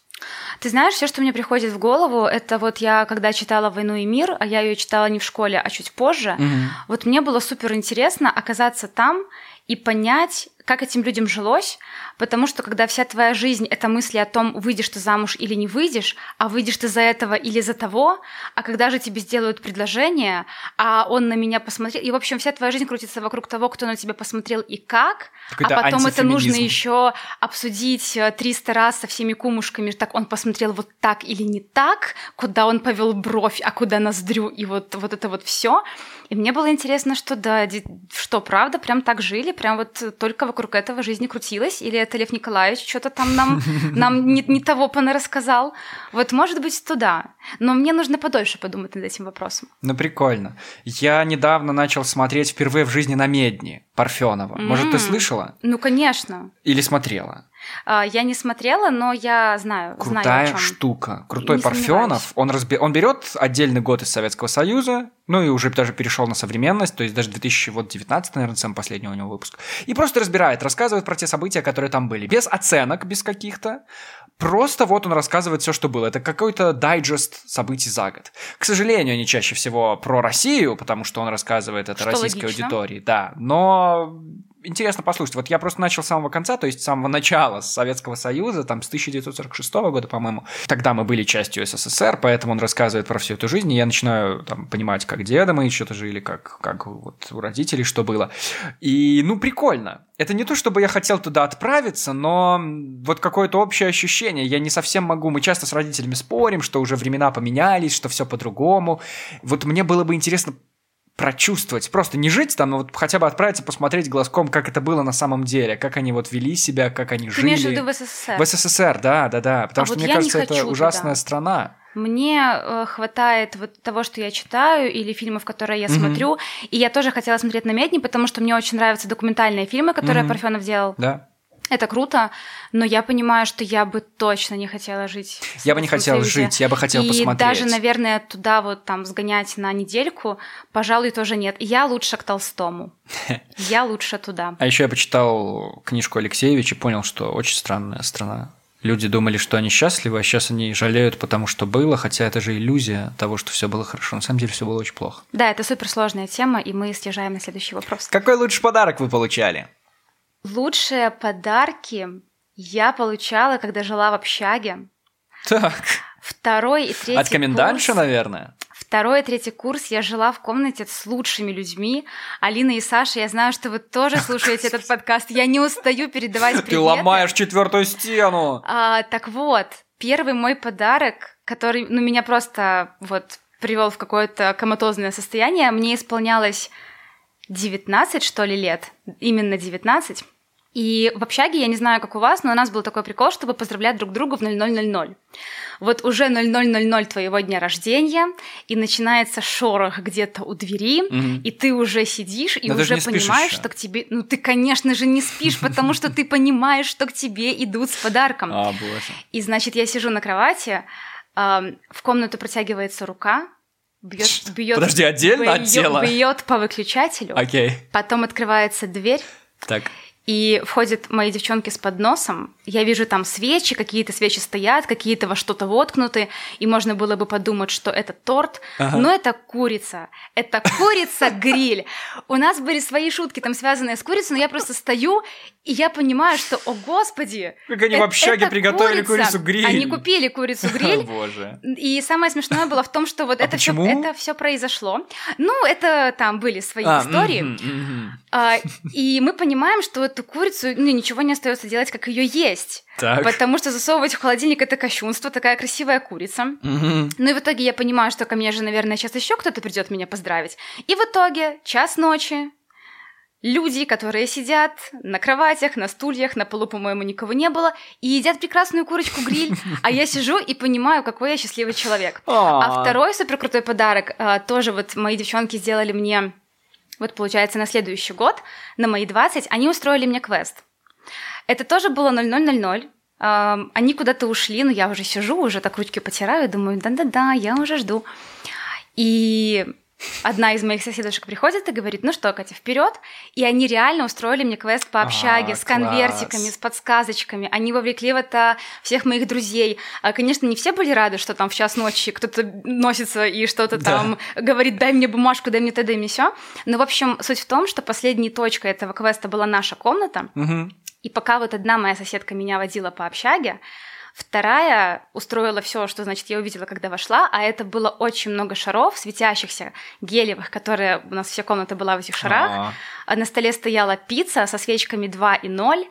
Ты знаешь, все, что мне приходит в голову, это вот я, когда читала «Войну и мир», а я ее читала не в школе, а чуть позже, угу. вот мне было супер интересно оказаться там и понять, как этим людям жилось, потому что когда вся твоя жизнь — это мысли о том, выйдешь ты замуж или не выйдешь, а выйдешь ты за этого или за того, а когда же тебе сделают предложение, а он на меня посмотрел, и, в общем, вся твоя жизнь крутится вокруг того, кто на тебя посмотрел и как, Какой-то а потом это нужно еще обсудить 300 э, раз со всеми кумушками, так он посмотрел вот так или не так, куда он повел бровь, а куда ноздрю, и вот, вот это вот все. И мне было интересно, что да, что правда, прям так жили, прям вот только вокруг этого жизни крутилась, или это Лев Николаевич что-то там нам, нам не, не того рассказал. Вот, может быть, туда. Но мне нужно подольше подумать над этим вопросом. Ну, прикольно. Я недавно начал смотреть впервые в жизни на Медни Парфенова. Может, ты слышала? Ну, конечно. Или смотрела? А, я не смотрела, но я знаю. Крутая знаю, о штука. Крутой не Парфенов. Он, разби... он берет отдельный год из Советского Союза, ну и уже даже перешел на современность, то есть даже 2019, наверное, самый последний у него выпуск. И просто разбирает, рассказывает про те события, которые там были. Без оценок, без каких-то. Просто вот он рассказывает все, что было. Это какой-то дайджест событий за год. К сожалению, они чаще всего про Россию, потому что он рассказывает это что российской логично. аудитории, да. Но интересно послушать. Вот я просто начал с самого конца, то есть с самого начала, с Советского Союза, там с 1946 года, по-моему. Тогда мы были частью СССР, поэтому он рассказывает про всю эту жизнь, и я начинаю там, понимать, как деда мы что-то жили, как, как вот у родителей что было. И, ну, прикольно. Это не то, чтобы я хотел туда отправиться, но вот какое-то общее ощущение. Я не совсем могу. Мы часто с родителями спорим, что уже времена поменялись, что все по-другому. Вот мне было бы интересно прочувствовать, просто не жить там, но вот хотя бы отправиться посмотреть глазком, как это было на самом деле, как они вот вели себя, как они Ты жили. Имеешь в виду в СССР? В СССР, да, да, да, потому а что вот мне кажется, это ужасная туда. страна. Мне э, хватает вот того, что я читаю, или фильмов, которые я mm-hmm. смотрю, и я тоже хотела смотреть на Медни, потому что мне очень нравятся документальные фильмы, которые mm-hmm. Парфенов делал. Да. Это круто, но я понимаю, что я бы точно не хотела жить. Я бы не хотела жить, я бы хотела и посмотреть. И даже, наверное, туда вот там сгонять на недельку, пожалуй, тоже нет. Я лучше к Толстому. Я лучше туда. А еще я почитал книжку Алексеевича и понял, что очень странная страна. Люди думали, что они счастливы, а сейчас они жалеют, потому что было, хотя это же иллюзия того, что все было хорошо. На самом деле все было очень плохо. Да, это суперсложная тема, и мы съезжаем на следующий вопрос. Какой лучший подарок вы получали? Лучшие подарки я получала, когда жила в общаге. Так. Второй и третий От комендантши, курс, наверное? Второй и третий курс я жила в комнате с лучшими людьми. Алина и Саша, я знаю, что вы тоже слушаете этот подкаст. Я не устаю передавать приветы. Ты ломаешь четвертую стену. А, так вот, первый мой подарок, который, ну, меня просто вот привел в какое-то коматозное состояние, мне исполнялось 19, что ли, лет, именно 19. И в общаге, я не знаю, как у вас, но у нас был такой прикол, чтобы поздравлять друг друга в 0000. вот уже 0000 твоего дня рождения, и начинается шорох где-то у двери, Мгм. и ты уже сидишь и Но уже понимаешь, что к тебе... Ну, ты, конечно же, не спишь, потому что ты понимаешь, что к тебе идут с подарком. А, боже. И, значит, я сижу на кровати, в комнату протягивается рука, бьет, бьет, Подожди, отдельно от тела? бьет по выключателю, Окей. потом открывается дверь, Так. И входят мои девчонки с подносом. Я вижу там свечи, какие-то свечи стоят, какие-то во что-то воткнуты, и можно было бы подумать, что это торт, Ага. но это курица. Это курица-гриль. У нас были свои шутки там связанные с курицей, но я просто стою, и я понимаю, что, о господи, Как они в э- общаге это приготовили курицу-гриль. Они купили курицу-гриль, Боже. и самое смешное было в том, что вот А это все, это все произошло. Ну, это там были свои А, истории. А, и мы понимаем, что эту курицу, ну, ничего не остается делать, как ее есть. Так. Потому что засовывать в холодильник это кощунство, такая красивая курица. Мгм. Ну и в итоге я понимаю, что ко мне же, наверное, сейчас еще кто-то придет меня поздравить. И в итоге час ночи. Люди, которые сидят на кроватях, на стульях, на полу, по-моему, никого не было, и едят прекрасную курочку-гриль, а я сижу и понимаю, какой я счастливый человек. А второй супер крутой подарок а, тоже вот мои девчонки сделали мне, вот получается, на следующий год, на мои 20, они устроили мне квест. Это тоже было 0000. Ам, Они куда-то ушли, но я уже сижу, уже так ручки потираю, думаю, да-да-да, я уже жду. И одна из моих соседушек приходит и говорит, ну что, Катя, вперед. И они реально устроили мне квест по общаге А, с конвертиками, класс. с подсказочками. Они вовлекли в это всех моих друзей. А, Конечно, не все были рады, что там в час ночи кто-то носится и что-то Да. там говорит, дай мне бумажку, дай мне дай мне все. Но, в общем, суть в том, что последней точкой этого квеста была наша комната. Мгм. И пока вот одна моя соседка меня водила по общаге, вторая устроила все, что, значит, я увидела, когда вошла, а это было очень много шаров, светящихся, гелевых, которые у нас вся комната была в этих шарах. А, А на столе стояла пицца со свечками 2 и 0,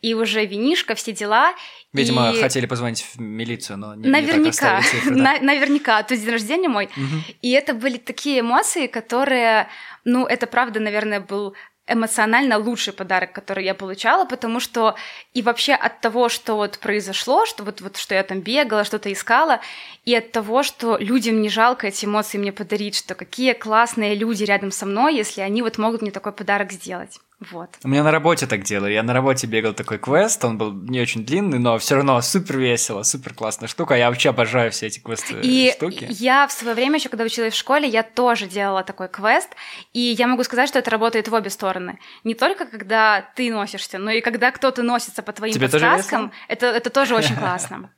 и уже винишка, все дела. Видимо, И хотели позвонить в милицию, но не, не Наверняка, расставили цифры, да. на- наверняка, то есть день рождения мой. Мгм. И это были такие эмоции, которые, ну, это правда, наверное, был эмоционально лучший подарок, который я получала, потому что и вообще от того, что вот произошло, что вот, вот что я там бегала, что-то искала, и от того, что людям не жалко эти эмоции мне подарить, что какие классные люди рядом со мной, если они вот могут мне такой подарок сделать. Вот. У меня на работе так делали. Я на работе бегал такой квест, он был не очень длинный, но все равно супер весело, супер классная штука. Я вообще обожаю все эти квесты И штуки. я в свое время, еще когда училась в школе, я тоже делала такой квест, и я могу сказать, что это работает в обе стороны. Не только когда ты носишься, но и когда кто-то носится по твоим Тебе подсказкам, это, это тоже очень классно.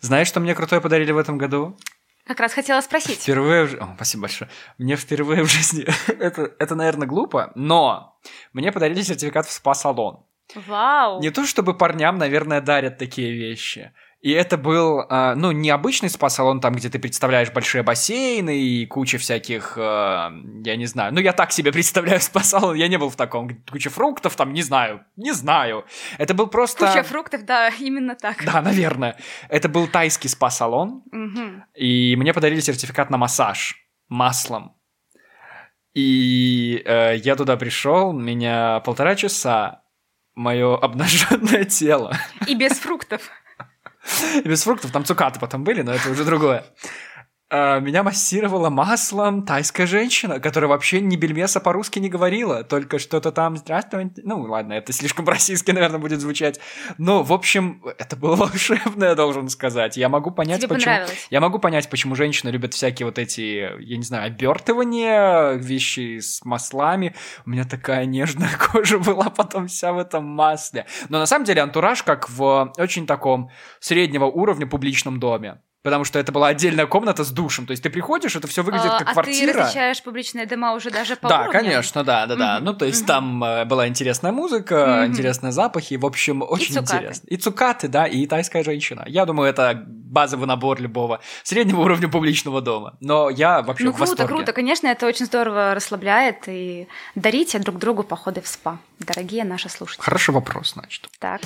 Знаешь, что мне крутое подарили в этом году? Как раз хотела спросить. Впервые в О, спасибо большое. Мне впервые в жизни... это, это, наверное, глупо, но мне подарили сертификат в спа-салон. Вау! Не то чтобы парням, наверное, дарят такие вещи. И это был, а, ну, не обычный спа-салон, там, где ты представляешь большие бассейны и куча всяких, а, я не знаю, ну, я так себе представляю спа-салон, я не был в таком, куча фруктов, там, не знаю, не знаю. Это был просто... Куча фруктов, да, именно так. Да, наверное. Это был тайский спа-салон, Мгм. и мне подарили сертификат на массаж маслом. И э, я туда пришел, меня полтора часа, мое обнаженное тело И без фруктов. Без фруктов, там цукаты потом были, но это уже другое. А, Меня массировала маслом тайская женщина, которая вообще ни бельмеса по-русски не говорила, только что-то там «Здравствуйте». Ну, ладно, это слишком по-российски, наверное, будет звучать. Но, в общем, это было волшебно, я должен сказать. Я могу понять, Тебе почему... Я могу понять, почему женщины любят всякие вот эти, я не знаю, обертывания, вещи с маслами. У меня такая нежная кожа была потом вся в этом масле. Но на самом деле антураж как в очень таком среднего уровня публичном доме. Потому что это была отдельная комната с душем. То есть ты приходишь, это все выглядит А, как а ты квартира. различаешь публичные дома уже даже по Да, уровню? конечно, да, да, да. Мгм, Ну, то есть мгм. там э, была интересная музыка, Мгм. интересные запахи. В общем, очень цукаты. интересно. И цукаты, да, и тайская женщина. Я думаю, это базовый набор любого среднего уровня публичного дома. Но я вообще Ну в круто, восторге. круто. Конечно, это очень здорово расслабляет. И дарите друг другу походы в спа, дорогие наши слушатели. Хороший вопрос, значит. Так.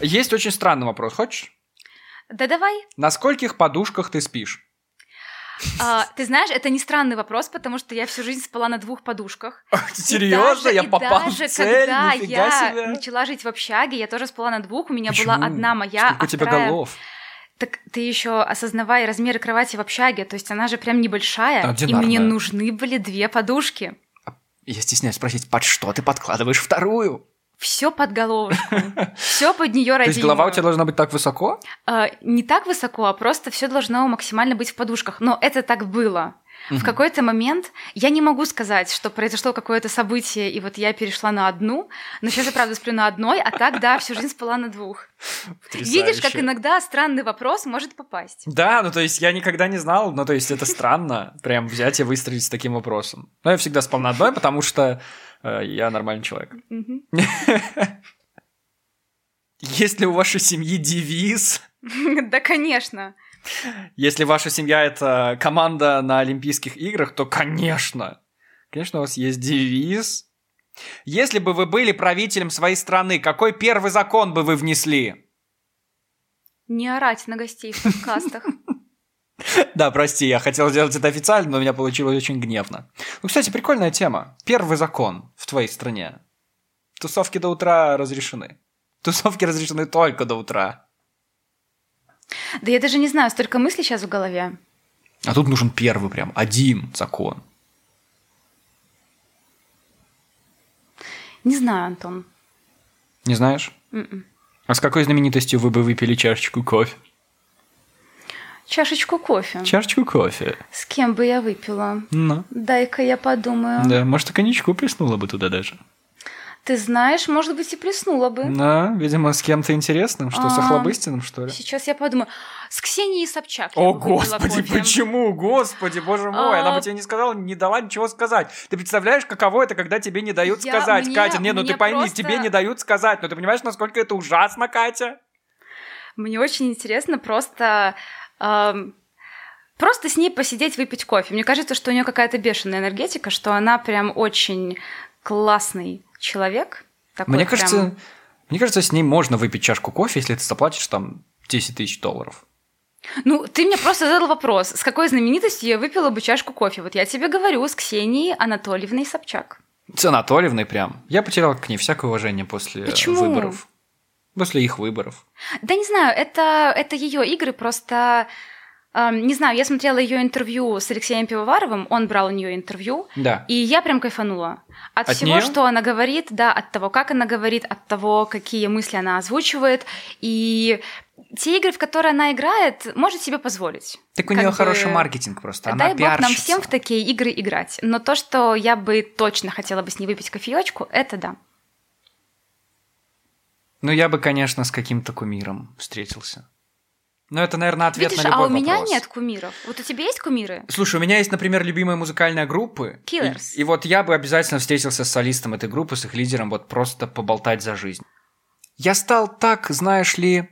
Есть очень странный вопрос. Хочешь? Да давай. На скольких подушках ты спишь? А, ты знаешь, это не странный вопрос, потому что я всю жизнь спала на двух подушках. Серьезно? Я попал даже в цель? когда Нифига я себе. начала жить в общаге, я тоже спала на двух, у меня Почему? была одна моя, Сколько а у тебя вторая- голов? Так ты еще осознавай размеры кровати в общаге, то есть она же прям небольшая, и мне нужны были две подушки. Я стесняюсь спросить, под что ты подкладываешь вторую? Все под головушку, все под нее То есть родимую. голова у тебя должна быть так высоко? А, не так высоко, а просто все должно максимально быть в подушках. Но это так было. В какой-то момент я не могу сказать, что произошло какое-то событие, и вот я перешла на одну, но сейчас я правда сплю на одной, а так, да, всю жизнь спала на двух. Видишь, как Потрясающе. иногда странный вопрос может попасть. Да, ну то есть я никогда не знал, ну то есть это странно, прям взять и выстрелить с таким вопросом. Но я всегда спал на одной, потому что я нормальный человек. Есть ли у вашей семьи девиз? Да, конечно. Если ваша семья это команда на Олимпийских играх, то конечно. Конечно, у вас есть девиз. Если бы вы были правителем своей страны, какой первый закон бы вы внесли? Не орать на гостей в подкастах. Да, прости, я хотел сделать это официально, но у меня получилось очень гневно. Ну, кстати, прикольная тема. Первый закон в твоей стране. Тусовки до утра разрешены. Тусовки разрешены только до утра. Да я даже не знаю, столько мыслей сейчас в голове. А тут нужен первый прям, один закон. Не знаю, Антон. Не знаешь? М-м. А с какой знаменитостью вы бы выпили чашечку кофе? Чашечку кофе. Чашечку кофе. С кем бы я выпила? Ну, Дай-ка я подумаю. да, может, и коньячку приснула бы туда даже. Ты знаешь, может быть, и приснула бы. Да, видимо, с кем-то интересным, что, с А, Охлобыстиным, что ли? Сейчас я подумаю. С Ксенией Собчак. О, господи, кофе. почему? Господи, боже мой, она А. бы тебе не сказала, не дала ничего сказать. Ты представляешь, каково это, когда тебе не дают Я- сказать, мне- Катя? Не, ну ты пойми, просто- тебе не дают сказать. Ну ты понимаешь, насколько это ужасно, Катя? Мне очень интересно просто... Просто с ней посидеть, выпить кофе. Мне кажется, что у нее какая-то бешеная энергетика, что она прям очень классный человек. Такой Мне прям- кажется, мне кажется, с ней можно выпить чашку кофе, если ты заплатишь там 10 тысяч долларов. Ну, ты мне просто задал вопрос, с какой знаменитостью я выпила бы чашку кофе? Вот я тебе говорю, с Ксенией Анатольевной Собчак. С Анатольевной прям. Я потерял к ней всякое уважение после Почему? выборов. После их выборов. Да не знаю, это, это ее игры, просто... эм, не знаю, я смотрела ее интервью с Алексеем Пивоваровым, он брал у нее интервью, Да. и я прям кайфанула. От, От всего, неё? что она говорит, да, от того, как она говорит, от того, какие мысли она озвучивает. И те игры, в которые она играет, может себе позволить. Так у нее бы- хороший маркетинг просто. Она Дай бог нам пиарщица. всем в такие игры играть. Но то, что я бы точно хотела бы с ней выпить кофеечку, это да. Ну, я бы, конечно, с каким-то кумиром встретился. Но это, наверное, ответ Видишь, на любой а у меня вопрос. нет кумиров. Вот у тебя есть кумиры? Слушай, у меня есть, например, любимые музыкальные группы. Killers. И, и вот я бы обязательно встретился с солистом этой группы, с их лидером, вот просто поболтать за жизнь. Я стал так, знаешь ли,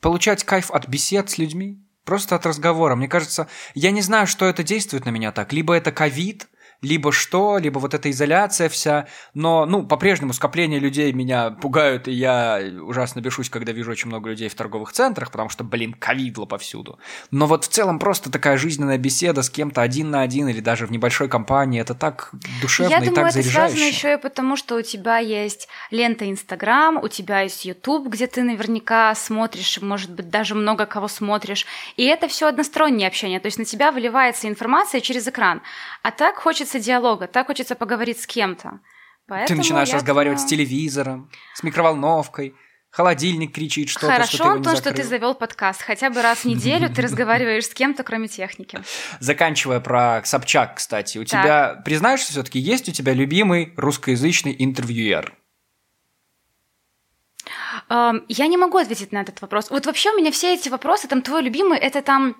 получать кайф от бесед с людьми, просто от разговора. Мне кажется, я не знаю, что это действует на меня так. Либо это ковид, либо что, либо вот эта изоляция вся. Но, ну, по-прежнему скопление людей меня пугают, и я ужасно бешусь, когда вижу очень много людей в торговых центрах, потому что, блин, ковидло повсюду. Но вот в целом просто такая жизненная беседа с кем-то один на один или даже в небольшой компании, это так душевно Я и думаю, так это заряжающе. связано еще и потому, что у тебя есть лента Инстаграм, у тебя есть Ютуб, где ты наверняка смотришь, может быть, даже много кого смотришь. И это все одностороннее общение. То есть на тебя выливается информация через экран. А так хочется диалога, так хочется поговорить с кем-то. Ты Поэтому начинаешь я разговаривать с думаю- телевизором, с микроволновкой, холодильник кричит что-то, Хорошо, что ты его не Антон, что ты закрыл. завел подкаст. Хотя бы раз в неделю ты разговариваешь с кем-то, кроме техники. Заканчивая про Собчак, кстати, у тебя, признаешься, все-таки есть у тебя любимый русскоязычный интервьюер? Эм, Я не могу ответить на этот вопрос. Вот вообще у меня все эти вопросы, там твой любимый, это там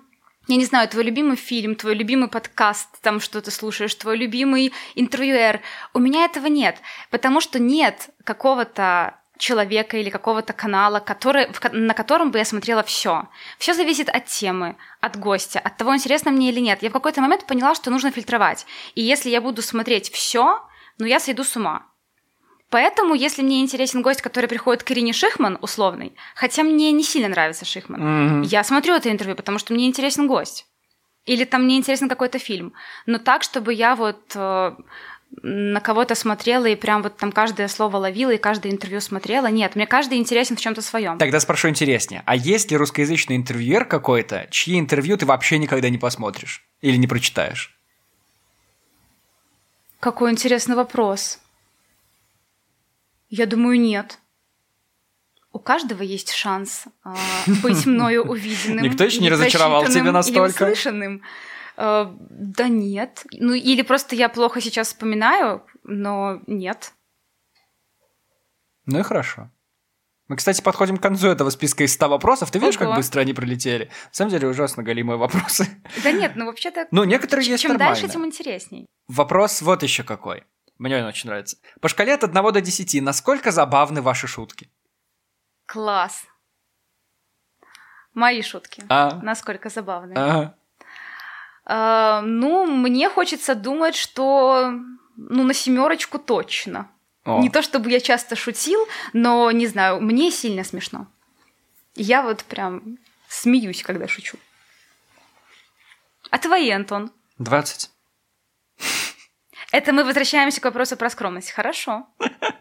я не знаю, твой любимый фильм, твой любимый подкаст, там что ты слушаешь, твой любимый интервьюер. У меня этого нет, потому что нет какого-то человека или какого-то канала, который, на котором бы я смотрела все. Все зависит от темы, от гостя, от того, интересно мне или нет. Я в какой-то момент поняла, что нужно фильтровать. И если я буду смотреть все, ну я сойду с ума. Поэтому, если мне интересен гость, который приходит к Ирине Шихман, условный, хотя мне не сильно нравится Шихман, Мгм. я смотрю это интервью, потому что мне интересен гость. Или там мне интересен какой-то фильм. Но так, чтобы я вот э, на кого-то смотрела и прям вот там каждое слово ловила и каждое интервью смотрела. Нет, мне каждый интересен в чем-то своем. Тогда спрошу интереснее. А есть ли русскоязычный интервьюер какой-то, чьи интервью ты вообще никогда не посмотришь или не прочитаешь? Какой интересный вопрос. Я думаю, нет. У каждого есть шанс э, быть мною увиденным. Никто еще не разочаровал тебя настолько? Или услышанным. Э, да нет. Ну, или просто я плохо сейчас вспоминаю, но нет. Ну и хорошо. Мы, кстати, подходим к концу этого списка из 100 вопросов. Ты видишь, Ого. как быстро они пролетели? На самом деле, ужасно галимые вопросы. Да нет, ну вообще-то... Ну, некоторые есть Чем нормально. дальше, тем интересней. Вопрос вот еще какой. Мне он очень нравится. По шкале от 1 до 10, насколько забавны ваши шутки? Класс. Мои шутки. А? Насколько забавны. Ага. А, ну, мне хочется думать, что ну, на семерочку точно. О. Не то чтобы я часто шутил, но не знаю, мне сильно смешно. Я вот прям смеюсь, когда шучу. А твои, Антон? 20. Это мы возвращаемся к вопросу про скромность. Хорошо.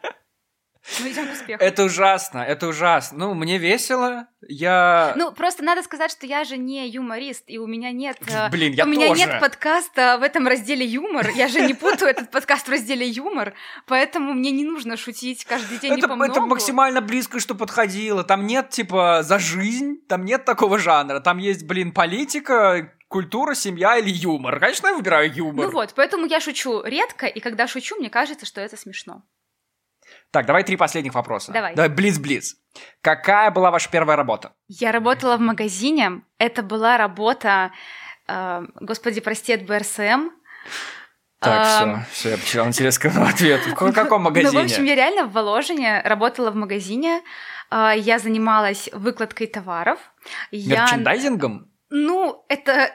Мы идем к успеху. Это ужасно, это ужасно. Ну, мне весело. Я... Ну, просто надо сказать, что я же не юморист, и у меня нет... э, Блин, я у меня тоже. нет подкаста в этом разделе юмор. Я же не путаю этот подкаст в разделе юмор, поэтому мне не нужно шутить каждый день Это, это максимально близко, что подходило. Там нет, типа, за жизнь, там нет такого жанра. Там есть, блин, политика, культура, семья или юмор. Конечно, я выбираю юмор. Ну вот, поэтому я шучу редко, и когда шучу, мне кажется, что это смешно. Так, давай три последних вопроса. Давай. Давай, блиц-блиц. Какая была ваша первая работа? Я работала в магазине. Это была работа, э, господи, прости, от БРСМ. Так, Ам, все, все, я потерял интерес к ответу. В ка- каком магазине? Ну, в общем, я реально в Воложине работала в магазине. А, Я занималась выкладкой товаров. Я... Мерчендайзингом? Ну, это...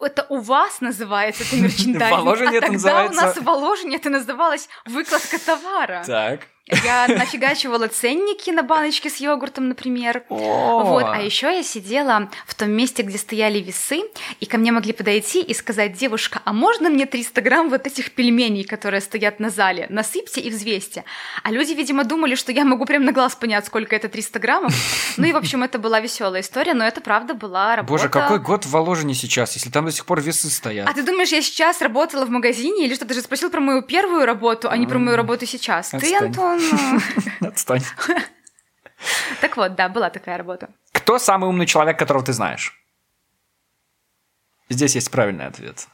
Это у вас называется это мерчендайзинг, В Воложине а это называется- у нас в Воложине это называлось выкладка товара. Так. Я нафигачивала ценники на баночке с йогуртом, например. О, Вот, а еще я сидела в том месте, где стояли весы, и ко мне могли подойти и сказать, девушка, а можно мне 300 грамм вот этих пельменей, которые стоят на зале? Насыпьте и взвесьте. А люди, видимо, думали, что я могу прям на глаз понять, сколько это 300 граммов. Ну и, в общем, это была веселая история, но это правда была работа. Боже, какой год в Воложине сейчас, если там до сих пор весы стоят? А ты думаешь, я сейчас работала в магазине или что? Ты же спросил про мою первую работу, а не про мою работу сейчас. Ты. Антон... ну. Отстань. Так вот, да, была такая работа. Кто самый умный человек, которого ты знаешь? Здесь есть правильный ответ.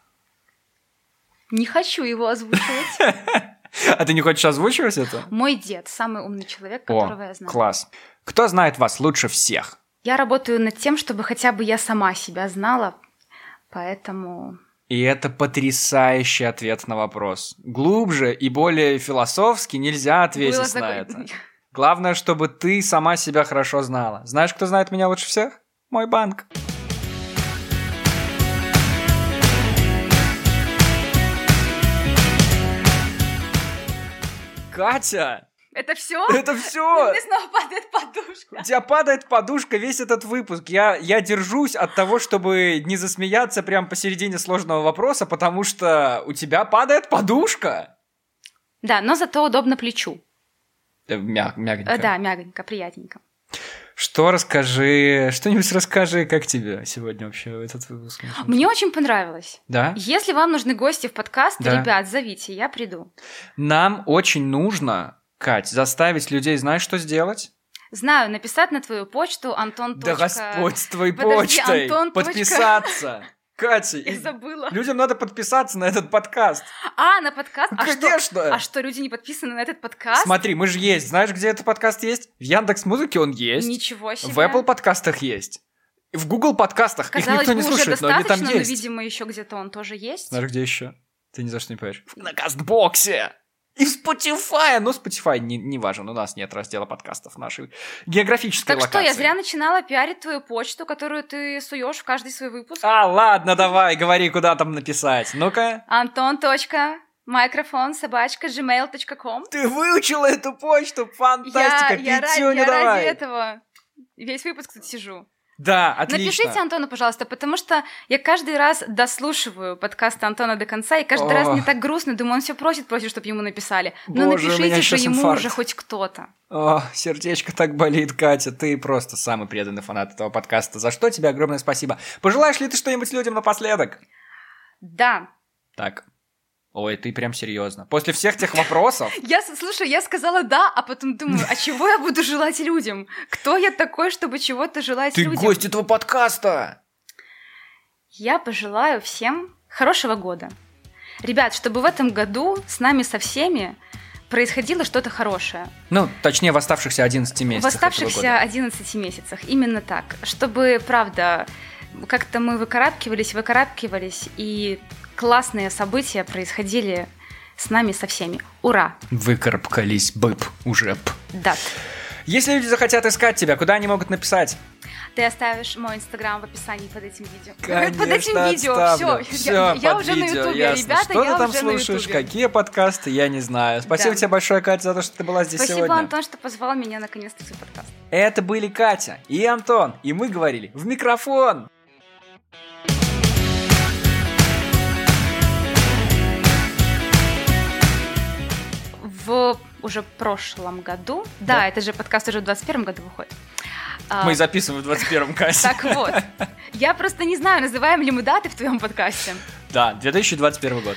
Не хочу его озвучивать. А ты не хочешь озвучивать это? Мой дед, самый умный человек, которого я знаю. класс. Кто знает вас лучше всех? Я работаю над тем, чтобы хотя бы я сама себя знала, поэтому... И это потрясающий ответ на вопрос. Глубже и более философски нельзя ответить Было на такое- это. Главное, чтобы ты сама себя хорошо знала. Знаешь, кто знает меня лучше всех? Мой банк. Катя, Это все? это все. Мне снова падает подушка. У тебя падает подушка весь этот выпуск. Я, я держусь от того, чтобы не засмеяться прямо посередине сложного вопроса, потому что у тебя падает подушка. Да, но зато удобно плечу. Э, мя- мягонько. Э, Да, мягонько, приятненько. Что расскажи, что-нибудь расскажи, как тебе сегодня вообще этот выпуск? Мне очень понравилось. Да? Если вам нужны гости в подкаст, Да. ребят, зовите, я приду. Нам очень нужно, Кать, заставить людей, знаешь, что сделать? Знаю, написать на твою почту антон. Да Господь с твоей Подожди, почтой! Антон. Подписаться! Катя, Я забыла. людям надо подписаться на этот подкаст. А, на подкаст? А что- конечно! А что, люди не подписаны на этот подкаст? Смотри, мы же есть. Знаешь, где этот подкаст есть? В Яндекс Музыке он есть. Ничего себе. В Apple подкастах есть. В Google подкастах. Казалось Их никто бы, не уже слушает, но они там но, есть. видимо, еще где-то он тоже есть. Знаешь, где еще? Ты ни за что не поверишь. На Кастбоксе! И в Spotify! Но Spotify не, не важен, у нас нет раздела подкастов нашей географической Так что, локации. я зря начинала пиарить твою почту, которую ты суешь в каждый свой выпуск. А, ладно, давай, говори, куда там написать. Ну-ка. Антон. собачка gmail.com Ты выучила эту почту, Я, фантастика, я, ради, пятюню я ради этого весь выпуск тут сижу. Да, отлично. Напишите Антону, пожалуйста, потому что я каждый раз дослушиваю подкаст Антона до конца, и каждый раз Ох. мне так грустно, думаю, он все просит, просит, чтобы ему написали. Ну Боже, напишите же ему инфаркт. уже хоть кто-то. О, сердечко так болит, Катя. Ты просто самый преданный фанат этого подкаста. За что тебе огромное спасибо. Пожелаешь ли ты что-нибудь людям напоследок? Да. Так. Ой, ты прям серьезно. После всех тех вопросов. Я, слушай, я сказала да, а потом думаю, а чего я буду желать людям? Кто я такой, чтобы чего-то желать Ты людям? гость этого подкаста. Я пожелаю всем хорошего года. Ребят, чтобы в этом году с нами со всеми происходило что-то хорошее. Ну, точнее, в оставшихся 11 В месяцах этого оставшихся года. 11 месяцах. Именно так. Чтобы, правда, как-то мы выкарабкивались, выкарабкивались, и классные события происходили с нами со всеми. Ура! Выкарабкались, быб, уже б. Дат. Если люди захотят искать тебя, куда они могут написать? Ты оставишь мой инстаграм в описании под этим видео. Конечно, под этим видео. отставлю. Все, Всё, я, я уже на видео, Ютубе, ясно. ребята, Что я ты там уже слушаешь? на. Какие подкасты? Я не знаю. Спасибо Да. тебе большое, Катя, за то, что ты была здесь Спасибо, сегодня. Антон, что позвал меня наконец-то в свой подкаст. Это были Катя и Антон, и мы говорили в микрофон. В уже прошлом году, да, Да. это же подкаст уже в 21 году выходит. А, Мы записываем в 21-м Катя. Так вот, я просто не знаю, называем ли мы даты в твоем подкасте. Да, 2021 год.